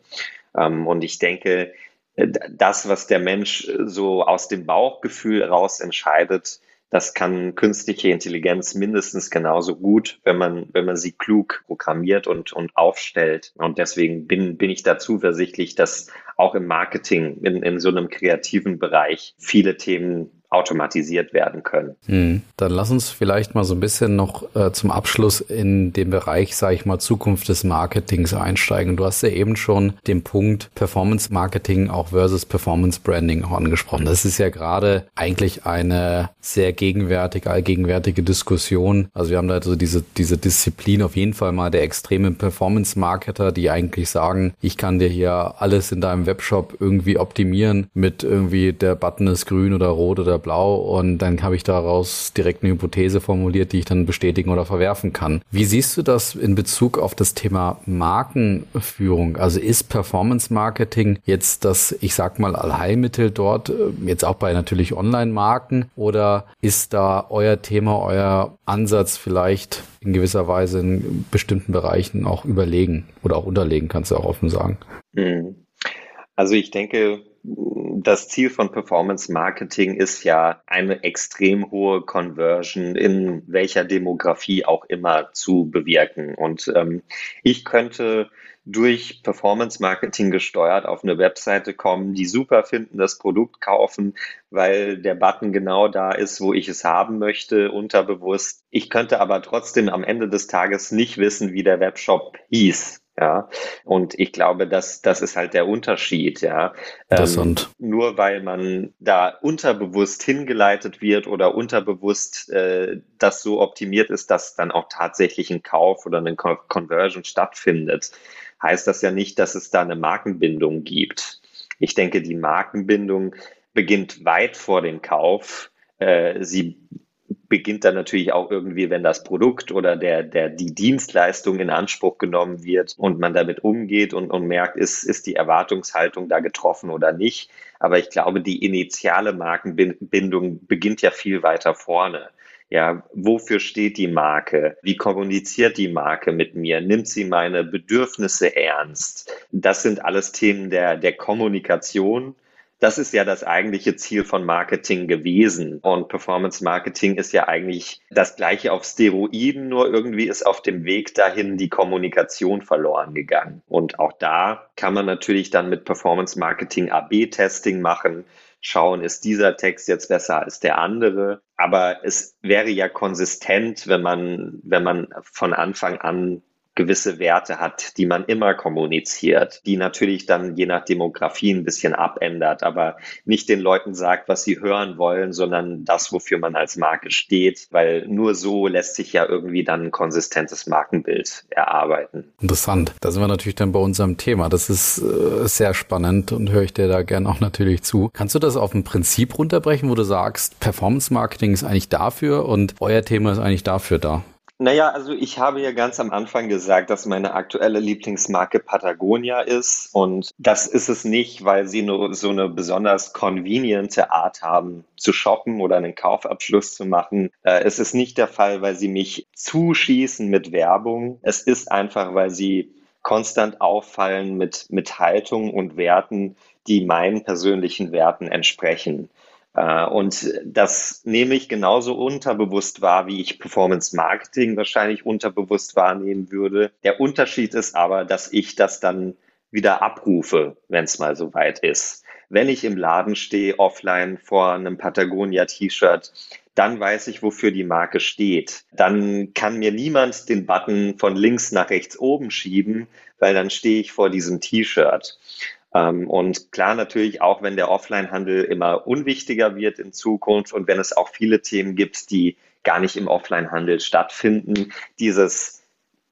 Ähm, und ich denke, das, was der Mensch so aus dem Bauchgefühl raus entscheidet, das kann künstliche Intelligenz mindestens genauso gut, wenn man, wenn man sie klug programmiert und, und aufstellt. Und deswegen bin, bin ich da zuversichtlich, dass auch im Marketing, in, in so einem kreativen Bereich, viele Themen automatisiert werden können. Hm. Dann lass uns vielleicht mal so ein bisschen noch äh, zum Abschluss in den Bereich, sage ich mal, Zukunft des Marketings einsteigen. Du hast ja eben schon den Punkt Performance Marketing auch versus Performance Branding auch angesprochen. Das ist ja gerade eigentlich eine sehr gegenwärtige, allgegenwärtige Diskussion. Also wir haben da also diese, diese Disziplin auf jeden Fall mal der extremen Performance Marketer, die eigentlich sagen, ich kann dir hier alles in deinem Webshop irgendwie optimieren mit irgendwie der Button ist grün oder rot oder oder blau und dann habe ich daraus direkt eine Hypothese formuliert, die ich dann bestätigen oder verwerfen kann. Wie siehst du das in Bezug auf das Thema Markenführung? Also ist Performance Marketing jetzt das, ich sag mal, Allheilmittel dort, äh, jetzt auch bei natürlich Online-Marken oder ist da euer Thema, euer Ansatz vielleicht in gewisser Weise in bestimmten Bereichen auch überlegen oder auch unterlegen, kannst du auch offen sagen? Mhm. Also ich denke, das Ziel von Performance Marketing ist ja eine extrem hohe Conversion in welcher Demografie auch immer zu bewirken. Und ähm, ich könnte durch Performance Marketing gesteuert auf eine Webseite kommen, die super finden, das Produkt kaufen, weil der Button genau da ist, wo ich es haben möchte, unterbewusst. Ich könnte aber trotzdem am Ende des Tages nicht wissen, wie der Webshop hieß. Ja, und ich glaube, dass das ist halt der Unterschied, ja. Ähm, nur weil man da unterbewusst hingeleitet wird oder unterbewusst äh, das so optimiert ist, dass dann auch tatsächlich ein Kauf oder eine Conversion stattfindet, heißt das ja nicht, dass es da eine Markenbindung gibt. Ich denke, die Markenbindung beginnt weit vor dem Kauf. Äh, sie beginnt dann natürlich auch irgendwie, wenn das Produkt oder der, der, die Dienstleistung in Anspruch genommen wird und man damit umgeht und, und merkt, ist, ist die Erwartungshaltung da getroffen oder nicht. Aber ich glaube, die initiale Markenbindung beginnt ja viel weiter vorne. Ja, wofür steht die Marke? Wie kommuniziert die Marke mit mir? Nimmt sie meine Bedürfnisse ernst? Das sind alles Themen der, der Kommunikation das ist ja das eigentliche Ziel von Marketing gewesen. Und Performance Marketing ist ja eigentlich das gleiche auf Steroiden, nur irgendwie ist auf dem Weg dahin die Kommunikation verloren gegangen. Und auch da kann man natürlich dann mit Performance Marketing AB-Testing machen schauen, ist dieser Text jetzt besser als der andere. Aber es wäre ja konsistent, wenn man, wenn man von Anfang an gewisse Werte hat, die man immer kommuniziert, die natürlich dann je nach Demografie ein bisschen abändert, aber nicht den Leuten sagt, was sie hören wollen, sondern das, wofür man als Marke steht, weil nur so lässt sich ja irgendwie dann ein konsistentes Markenbild erarbeiten. Interessant. Da sind wir natürlich dann bei unserem Thema. Das ist äh, sehr spannend und höre ich dir da gerne auch natürlich zu. Kannst du das auf ein Prinzip runterbrechen, wo du sagst, Performance Marketing ist eigentlich dafür und euer Thema ist eigentlich dafür da? Naja, also ich habe ja ganz am Anfang gesagt, dass meine aktuelle Lieblingsmarke Patagonia ist. Und das ist es nicht, weil sie nur so eine besonders conveniente Art haben zu shoppen oder einen Kaufabschluss zu machen. Äh, es ist nicht der Fall, weil sie mich zuschießen mit Werbung. Es ist einfach, weil sie konstant auffallen mit, mit Haltung und Werten, die meinen persönlichen Werten entsprechen. Äh, und das nehme ich genauso unterbewusst wahr, wie ich Performance Marketing wahrscheinlich unterbewusst wahrnehmen würde. Der Unterschied ist aber, dass ich das dann wieder abrufe, wenn es mal so weit ist. Wenn ich im Laden stehe, offline vor einem Patagonia-T-Shirt, dann weiß ich, wofür die Marke steht. Dann kann mir niemand den Button von links nach rechts oben schieben, weil dann stehe ich vor diesem T-Shirt. Ähm, und klar natürlich auch, wenn der Offline-Handel immer unwichtiger wird in Zukunft und wenn es auch viele Themen gibt, die gar nicht im Offline-Handel stattfinden, dieses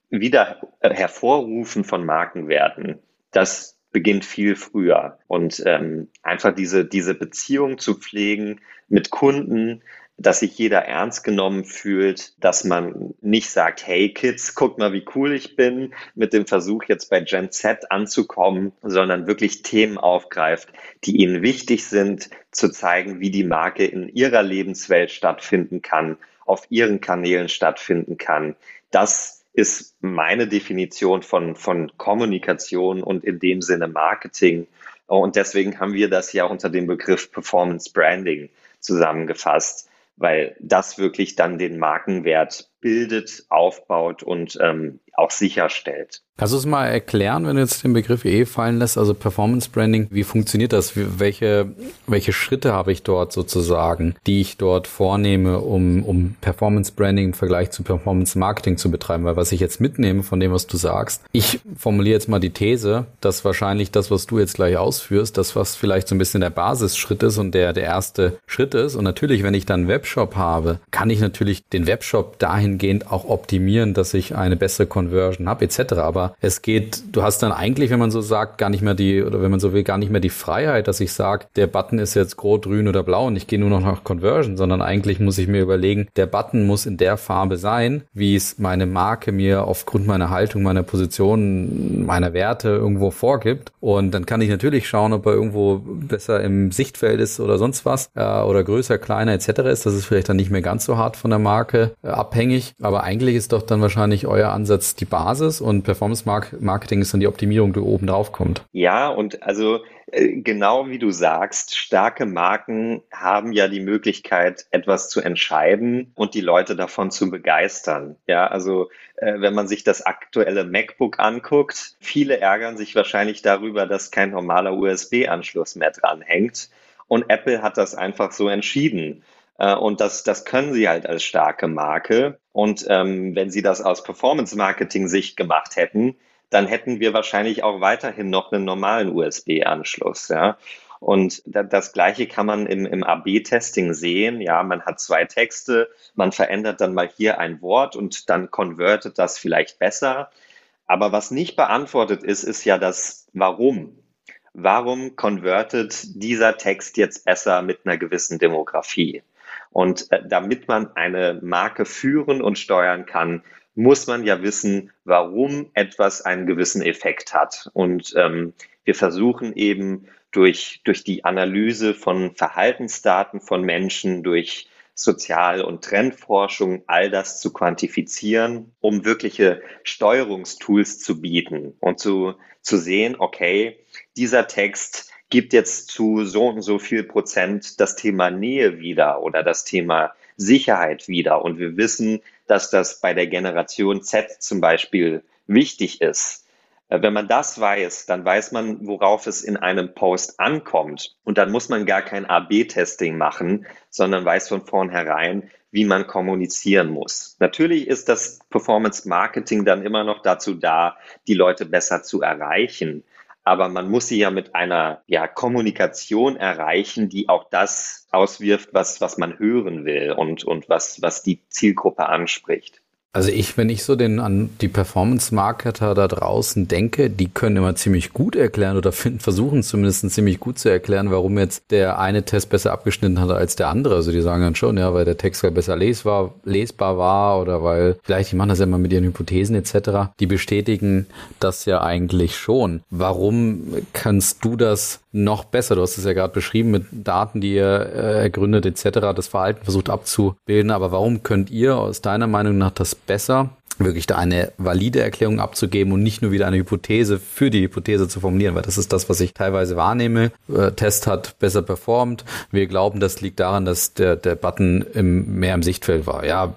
wieder hervorrufen von Markenwerten, das beginnt viel früher. Und ähm, einfach diese, diese Beziehung zu pflegen mit Kunden, dass sich jeder ernst genommen fühlt, dass man nicht sagt, hey Kids, guck mal, wie cool ich bin, mit dem Versuch jetzt bei Gen Z anzukommen, sondern wirklich Themen aufgreift, die ihnen wichtig sind, zu zeigen, wie die Marke in ihrer Lebenswelt stattfinden kann, auf ihren Kanälen stattfinden kann. Das ist meine Definition von, von Kommunikation und in dem Sinne Marketing. Und deswegen haben wir das ja unter dem Begriff Performance Branding zusammengefasst weil das wirklich dann den Markenwert bildet, aufbaut und ähm, auch sicherstellt. Kannst du es mal erklären, wenn du jetzt den Begriff eh fallen lässt, also Performance Branding, wie funktioniert das? Welche, welche Schritte habe ich dort sozusagen, die ich dort vornehme, um, um Performance Branding im Vergleich zu Performance Marketing zu betreiben? Weil was ich jetzt mitnehme von dem, was du sagst, ich formuliere jetzt mal die These, dass wahrscheinlich das, was du jetzt gleich ausführst, das, was vielleicht so ein bisschen der Basisschritt ist und der, der erste Schritt ist. Und natürlich, wenn ich dann einen Webshop habe, kann ich natürlich den Webshop dahingehend auch optimieren, dass ich eine bessere Kon Conversion habe etc. Aber es geht, du hast dann eigentlich, wenn man so sagt, gar nicht mehr die, oder wenn man so will, gar nicht mehr die Freiheit, dass ich sage, der Button ist jetzt rot, grün oder blau und ich gehe nur noch nach Conversion, sondern eigentlich muss ich mir überlegen, der Button muss in der Farbe sein, wie es meine Marke mir aufgrund meiner Haltung, meiner Position, meiner Werte irgendwo vorgibt. Und dann kann ich natürlich schauen, ob er irgendwo besser im Sichtfeld ist oder sonst was äh, oder größer, kleiner etc. ist. Das ist vielleicht dann nicht mehr ganz so hart von der Marke äh, abhängig. Aber eigentlich ist doch dann wahrscheinlich euer Ansatz die Basis und Performance Marketing ist dann die Optimierung, die oben drauf kommt. Ja, und also äh, genau wie du sagst, starke Marken haben ja die Möglichkeit, etwas zu entscheiden und die Leute davon zu begeistern. Ja, also äh, wenn man sich das aktuelle MacBook anguckt, viele ärgern sich wahrscheinlich darüber, dass kein normaler USB-Anschluss mehr dranhängt. Und Apple hat das einfach so entschieden. Äh, und das, das können sie halt als starke Marke. Und ähm, wenn sie das aus Performance-Marketing-Sicht gemacht hätten, dann hätten wir wahrscheinlich auch weiterhin noch einen normalen USB-Anschluss. Ja. Und das Gleiche kann man im, im AB-Testing sehen. Ja, man hat zwei Texte, man verändert dann mal hier ein Wort und dann konvertet das vielleicht besser. Aber was nicht beantwortet ist, ist ja das Warum. Warum konvertet dieser Text jetzt besser mit einer gewissen Demografie? Und äh, damit man eine Marke führen und steuern kann, muss man ja wissen, warum etwas einen gewissen Effekt hat. Und ähm, wir versuchen eben durch, durch die Analyse von Verhaltensdaten von Menschen, durch Sozial- und Trendforschung, all das zu quantifizieren, um wirkliche Steuerungstools zu bieten und zu, zu sehen, okay, dieser Text gibt jetzt zu so und so viel Prozent das Thema Nähe wieder oder das Thema Sicherheit wieder. Und wir wissen, dass das bei der Generation Z zum Beispiel wichtig ist. Äh, wenn man das weiß, dann weiß man, worauf es in einem Post ankommt. Und dann muss man gar kein AB-Testing machen, sondern weiß von vornherein, wie man kommunizieren muss. Natürlich ist das Performance Marketing dann immer noch dazu da, die Leute besser zu erreichen aber man muss sie ja mit einer ja, Kommunikation erreichen, die auch das auswirft, was, was man hören will und, und was, was die Zielgruppe anspricht. Also ich, wenn ich so den an die Performance-Marketer da draußen denke, die können immer ziemlich gut erklären oder finden, versuchen zumindest ziemlich gut zu erklären, warum jetzt der eine Test besser abgeschnitten hat als der andere. Also die sagen dann schon, ja, weil der Text besser lesbar, lesbar war oder weil vielleicht, die machen das ja immer mit ihren Hypothesen etc. Die bestätigen das ja eigentlich schon. Warum kannst du das noch besser? Du hast es ja gerade beschrieben mit Daten, die ihr äh, ergründet etc. das Verhalten versucht abzubilden. Aber warum könnt ihr aus deiner Meinung nach das besser wirklich da eine valide Erklärung abzugeben und nicht nur wieder eine Hypothese für die Hypothese zu formulieren, weil das ist das, was ich teilweise wahrnehme. Äh, Test hat besser performt. Wir glauben, das liegt daran, dass der, der Button im, mehr im Sichtfeld war. Ja,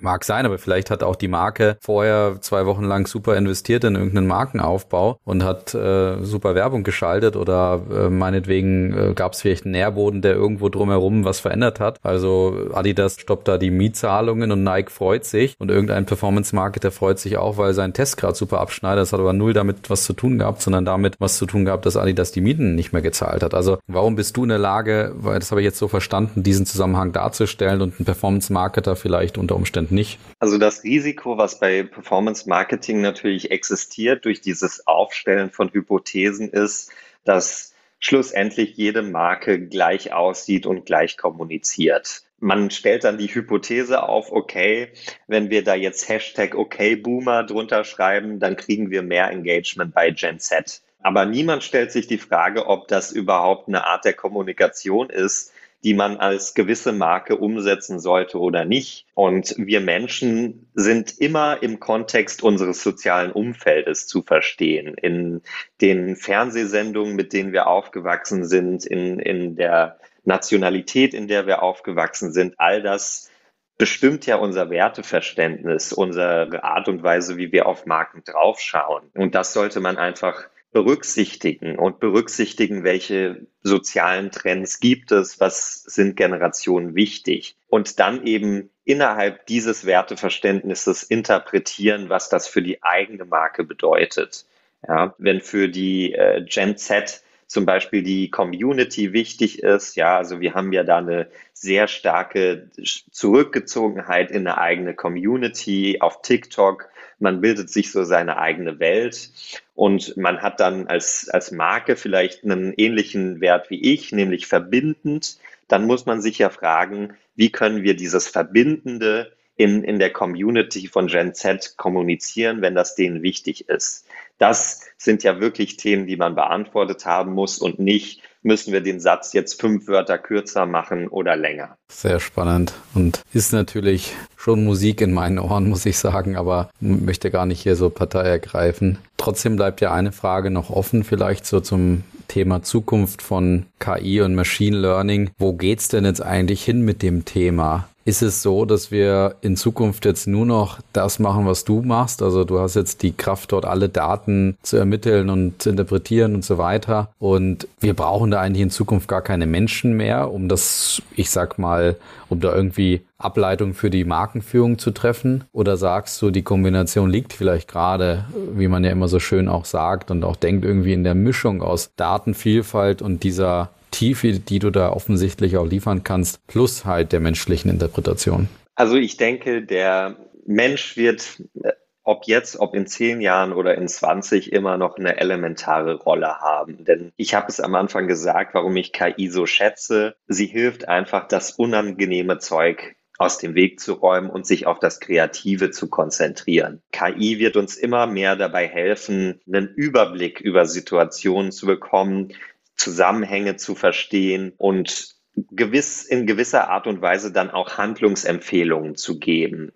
mag sein, aber vielleicht hat auch die Marke vorher zwei Wochen lang super investiert in irgendeinen Markenaufbau und hat äh, super Werbung geschaltet oder äh, meinetwegen äh, gab es vielleicht einen Nährboden, der irgendwo drumherum was verändert hat. Also Adidas stoppt da die Mietzahlungen und Nike freut sich und irgendein Performance Marketer freut sich auch, weil sein Test gerade super abschneidet. Das hat aber null damit was zu tun gehabt, sondern damit was zu tun gehabt, dass Adidas die Mieten nicht mehr gezahlt hat. Also warum bist du in der Lage, weil das habe ich jetzt so verstanden, diesen Zusammenhang darzustellen und ein Performance Marketer vielleicht unter Umständen nicht? Also das Risiko, was bei Performance Marketing natürlich existiert durch dieses Aufstellen von Hypothesen ist, dass schlussendlich jede Marke gleich aussieht und gleich kommuniziert man stellt dann die Hypothese auf, okay, wenn wir da jetzt Hashtag OKBoomer drunter schreiben, dann kriegen wir mehr Engagement bei Gen Z. Aber niemand stellt sich die Frage, ob das überhaupt eine Art der Kommunikation ist, die man als gewisse Marke umsetzen sollte oder nicht. Und wir Menschen sind immer im Kontext unseres sozialen Umfeldes zu verstehen. In den Fernsehsendungen, mit denen wir aufgewachsen sind, in, in der Nationalität, in der wir aufgewachsen sind, all das bestimmt ja unser Werteverständnis, unsere Art und Weise, wie wir auf Marken draufschauen. Und das sollte man einfach berücksichtigen und berücksichtigen, welche sozialen Trends gibt es, was sind Generationen wichtig und dann eben innerhalb dieses Werteverständnisses interpretieren, was das für die eigene Marke bedeutet. Ja, wenn für die äh, Gen Z zum Beispiel die Community wichtig ist. Ja, also wir haben ja da eine sehr starke Zurückgezogenheit in eine eigene Community auf TikTok. Man bildet sich so seine eigene Welt und man hat dann als, als Marke vielleicht einen ähnlichen Wert wie ich, nämlich verbindend. Dann muss man sich ja fragen, wie können wir dieses Verbindende in, in der Community von Gen Z kommunizieren, wenn das denen wichtig ist. Das sind ja wirklich Themen, die man beantwortet haben muss und nicht, müssen wir den Satz jetzt fünf Wörter kürzer machen oder länger. Sehr spannend und ist natürlich schon Musik in meinen Ohren, muss ich sagen, aber möchte gar nicht hier so Partei ergreifen. Trotzdem bleibt ja eine Frage noch offen, vielleicht so zum Thema Zukunft von KI und Machine Learning. Wo geht's denn jetzt eigentlich hin mit dem Thema? Ist es so, dass wir in Zukunft jetzt nur noch das machen, was du machst? Also du hast jetzt die Kraft, dort alle Daten zu ermitteln und zu interpretieren und so weiter. Und wir brauchen da eigentlich in Zukunft gar keine Menschen mehr, um das, ich sag mal, um da irgendwie Ableitung für die Markenführung zu treffen? Oder sagst du, die Kombination liegt vielleicht gerade, wie man ja immer so schön auch sagt und auch denkt, irgendwie in der Mischung aus Datenvielfalt und dieser Tiefe, die du da offensichtlich auch liefern kannst, plus halt der menschlichen Interpretation? Also ich denke, der Mensch wird, äh, ob jetzt, ob in zehn Jahren oder in 20, immer noch eine elementare Rolle haben. Denn ich habe es am Anfang gesagt, warum ich KI so schätze. Sie hilft einfach, das unangenehme Zeug aus dem Weg zu räumen und sich auf das Kreative zu konzentrieren. KI wird uns immer mehr dabei helfen, einen Überblick über Situationen zu bekommen, Zusammenhänge zu verstehen und gewiss, in gewisser Art und Weise dann auch Handlungsempfehlungen zu geben.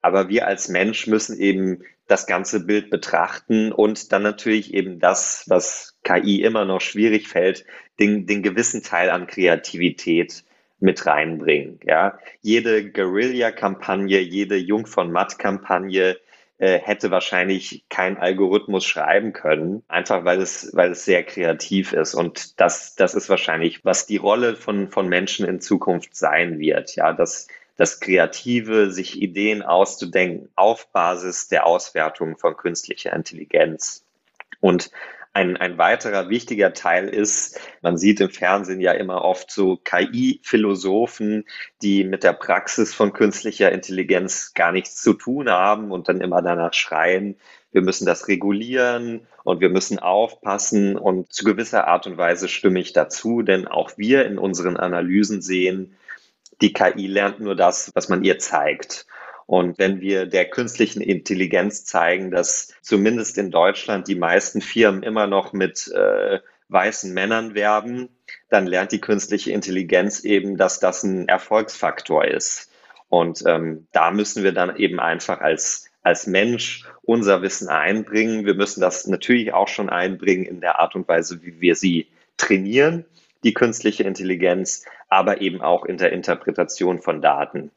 Aber wir als Mensch müssen eben das ganze Bild betrachten und dann natürlich eben das, was KI immer noch schwierig fällt, den, den gewissen Teil an Kreativität mit reinbringen. Ja, jede Guerilla-Kampagne, jede Jung von Matt-Kampagne hätte wahrscheinlich kein Algorithmus schreiben können, einfach weil es, weil es sehr kreativ ist. Und das, das ist wahrscheinlich, was die Rolle von, von Menschen in Zukunft sein wird. Ja, dass das Kreative, sich Ideen auszudenken auf Basis der Auswertung von künstlicher Intelligenz. Und ein, ein weiterer wichtiger Teil ist, man sieht im Fernsehen ja immer oft so KI-Philosophen, die mit der Praxis von künstlicher Intelligenz gar nichts zu tun haben und dann immer danach schreien, wir müssen das regulieren und wir müssen aufpassen. Und zu gewisser Art und Weise stimme ich dazu, denn auch wir in unseren Analysen sehen, die KI lernt nur das, was man ihr zeigt. Und wenn wir der künstlichen Intelligenz zeigen, dass zumindest in Deutschland die meisten Firmen immer noch mit äh, weißen Männern werben, dann lernt die künstliche Intelligenz eben, dass das ein Erfolgsfaktor ist. Und ähm, da müssen wir dann eben einfach als, als Mensch unser Wissen einbringen. Wir müssen das natürlich auch schon einbringen in der Art und Weise, wie wir sie trainieren, die künstliche Intelligenz, aber eben auch in der Interpretation von Daten.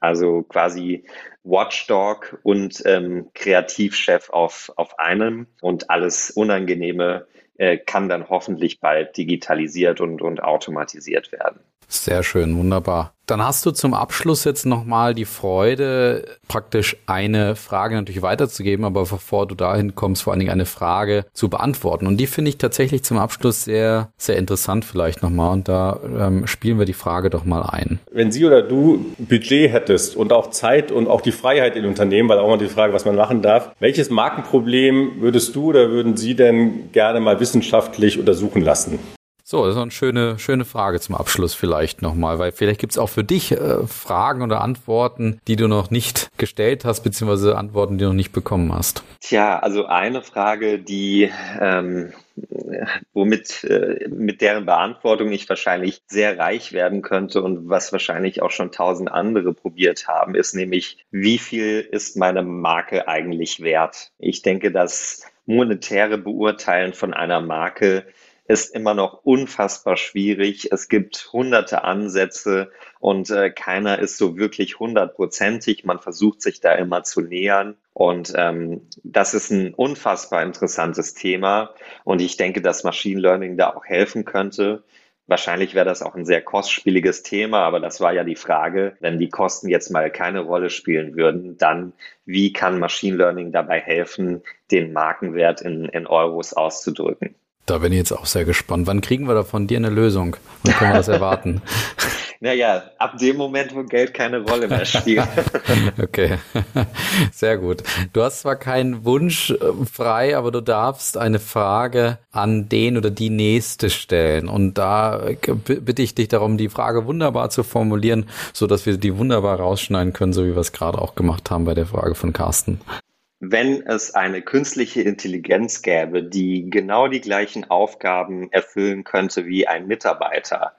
Also quasi Watchdog und ähm, Kreativchef auf, auf einem und alles Unangenehme äh, kann dann hoffentlich bald digitalisiert und, und automatisiert werden. Sehr schön, wunderbar. Dann hast du zum Abschluss jetzt nochmal die Freude, praktisch eine Frage natürlich weiterzugeben, aber bevor du dahin kommst, vor allen Dingen eine Frage zu beantworten. Und die finde ich tatsächlich zum Abschluss sehr, sehr interessant vielleicht nochmal. Und da ähm, spielen wir die Frage doch mal ein. Wenn Sie oder du Budget hättest und auch Zeit und auch die Freiheit in Unternehmen, weil auch mal die Frage, was man machen darf, welches Markenproblem würdest du oder würden Sie denn gerne mal wissenschaftlich untersuchen lassen? So, das ist eine schöne, schöne Frage zum Abschluss vielleicht nochmal, weil vielleicht gibt es auch für dich äh, Fragen oder Antworten, die du noch nicht gestellt hast, beziehungsweise Antworten, die du noch nicht bekommen hast. Tja, also eine Frage, die ähm, womit äh, mit deren Beantwortung ich wahrscheinlich sehr reich werden könnte und was wahrscheinlich auch schon tausend andere probiert haben, ist nämlich, wie viel ist meine Marke eigentlich wert? Ich denke, das monetäre Beurteilen von einer Marke ist immer noch unfassbar schwierig. Es gibt hunderte Ansätze und äh, keiner ist so wirklich hundertprozentig. Man versucht sich da immer zu nähern. Und ähm, das ist ein unfassbar interessantes Thema. Und ich denke, dass Machine Learning da auch helfen könnte. Wahrscheinlich wäre das auch ein sehr kostspieliges Thema, aber das war ja die Frage, wenn die Kosten jetzt mal keine Rolle spielen würden, dann wie kann Machine Learning dabei helfen, den Markenwert in, in Euros auszudrücken? Da bin ich jetzt auch sehr gespannt. Wann kriegen wir da von dir eine Lösung? Wann können wir das erwarten? Naja, ab dem Moment, wo Geld keine Rolle mehr spielt. okay, sehr gut. Du hast zwar keinen Wunsch äh, frei, aber du darfst eine Frage an den oder die Nächste stellen. Und da äh, bitte ich dich darum, die Frage wunderbar zu formulieren, so dass wir die wunderbar rausschneiden können, so wie wir es gerade auch gemacht haben bei der Frage von Carsten. Wenn es eine künstliche Intelligenz gäbe, die genau die gleichen Aufgaben erfüllen könnte wie ein Mitarbeiter,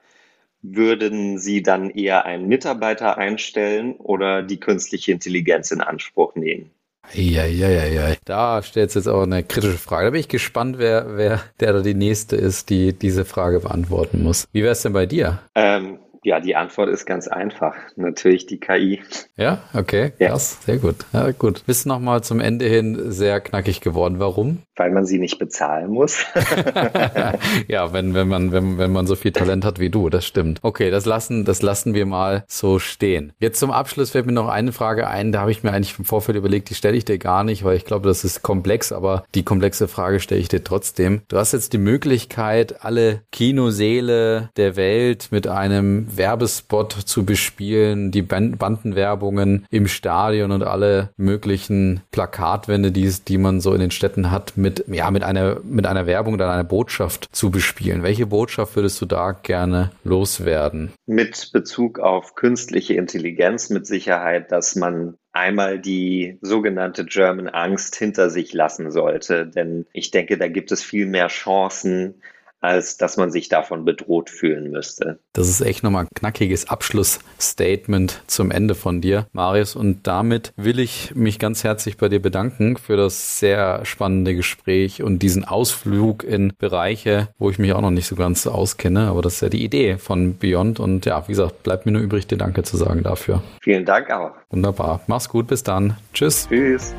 würden Sie dann eher einen Mitarbeiter einstellen oder die künstliche Intelligenz in Anspruch nehmen? Ja, ja, ja, ja. Da stellt jetzt auch eine kritische Frage. Da bin ich gespannt, wer, wer der da die nächste ist, die diese Frage beantworten muss. Wie wäre es denn bei dir? Ähm, ja, die Antwort ist ganz einfach. Natürlich die KI. Ja, okay, krass, ja. sehr gut. Ja, gut. Bist nochmal zum Ende hin sehr knackig geworden. Warum? Weil man sie nicht bezahlen muss. ja, wenn, wenn man, wenn, wenn man so viel Talent hat wie du, das stimmt. Okay, das lassen, das lassen wir mal so stehen. Jetzt zum Abschluss fällt mir noch eine Frage ein, da habe ich mir eigentlich im Vorfeld überlegt, die stelle ich dir gar nicht, weil ich glaube, das ist komplex, aber die komplexe Frage stelle ich dir trotzdem. Du hast jetzt die Möglichkeit, alle Kinoseele der Welt mit einem Werbespot zu bespielen, die Bandenwerbungen im Stadion und alle möglichen Plakatwände, die, die man so in den Städten hat, mit, ja, mit einer, mit einer Werbung oder einer Botschaft zu bespielen. Welche Botschaft würdest du da gerne loswerden? Mit Bezug auf künstliche Intelligenz mit Sicherheit, dass man einmal die sogenannte German Angst hinter sich lassen sollte. Denn ich denke, da gibt es viel mehr Chancen, als dass man sich davon bedroht fühlen müsste. Das ist echt nochmal ein knackiges Abschlussstatement zum Ende von dir, Marius. Und damit will ich mich ganz herzlich bei dir bedanken für das sehr spannende Gespräch und diesen Ausflug in Bereiche, wo ich mich auch noch nicht so ganz auskenne. Aber das ist ja die Idee von Beyond. Und ja, wie gesagt, bleibt mir nur übrig, dir Danke zu sagen dafür. Vielen Dank auch. Wunderbar. Mach's gut. Bis dann. Tschüss. Tschüss.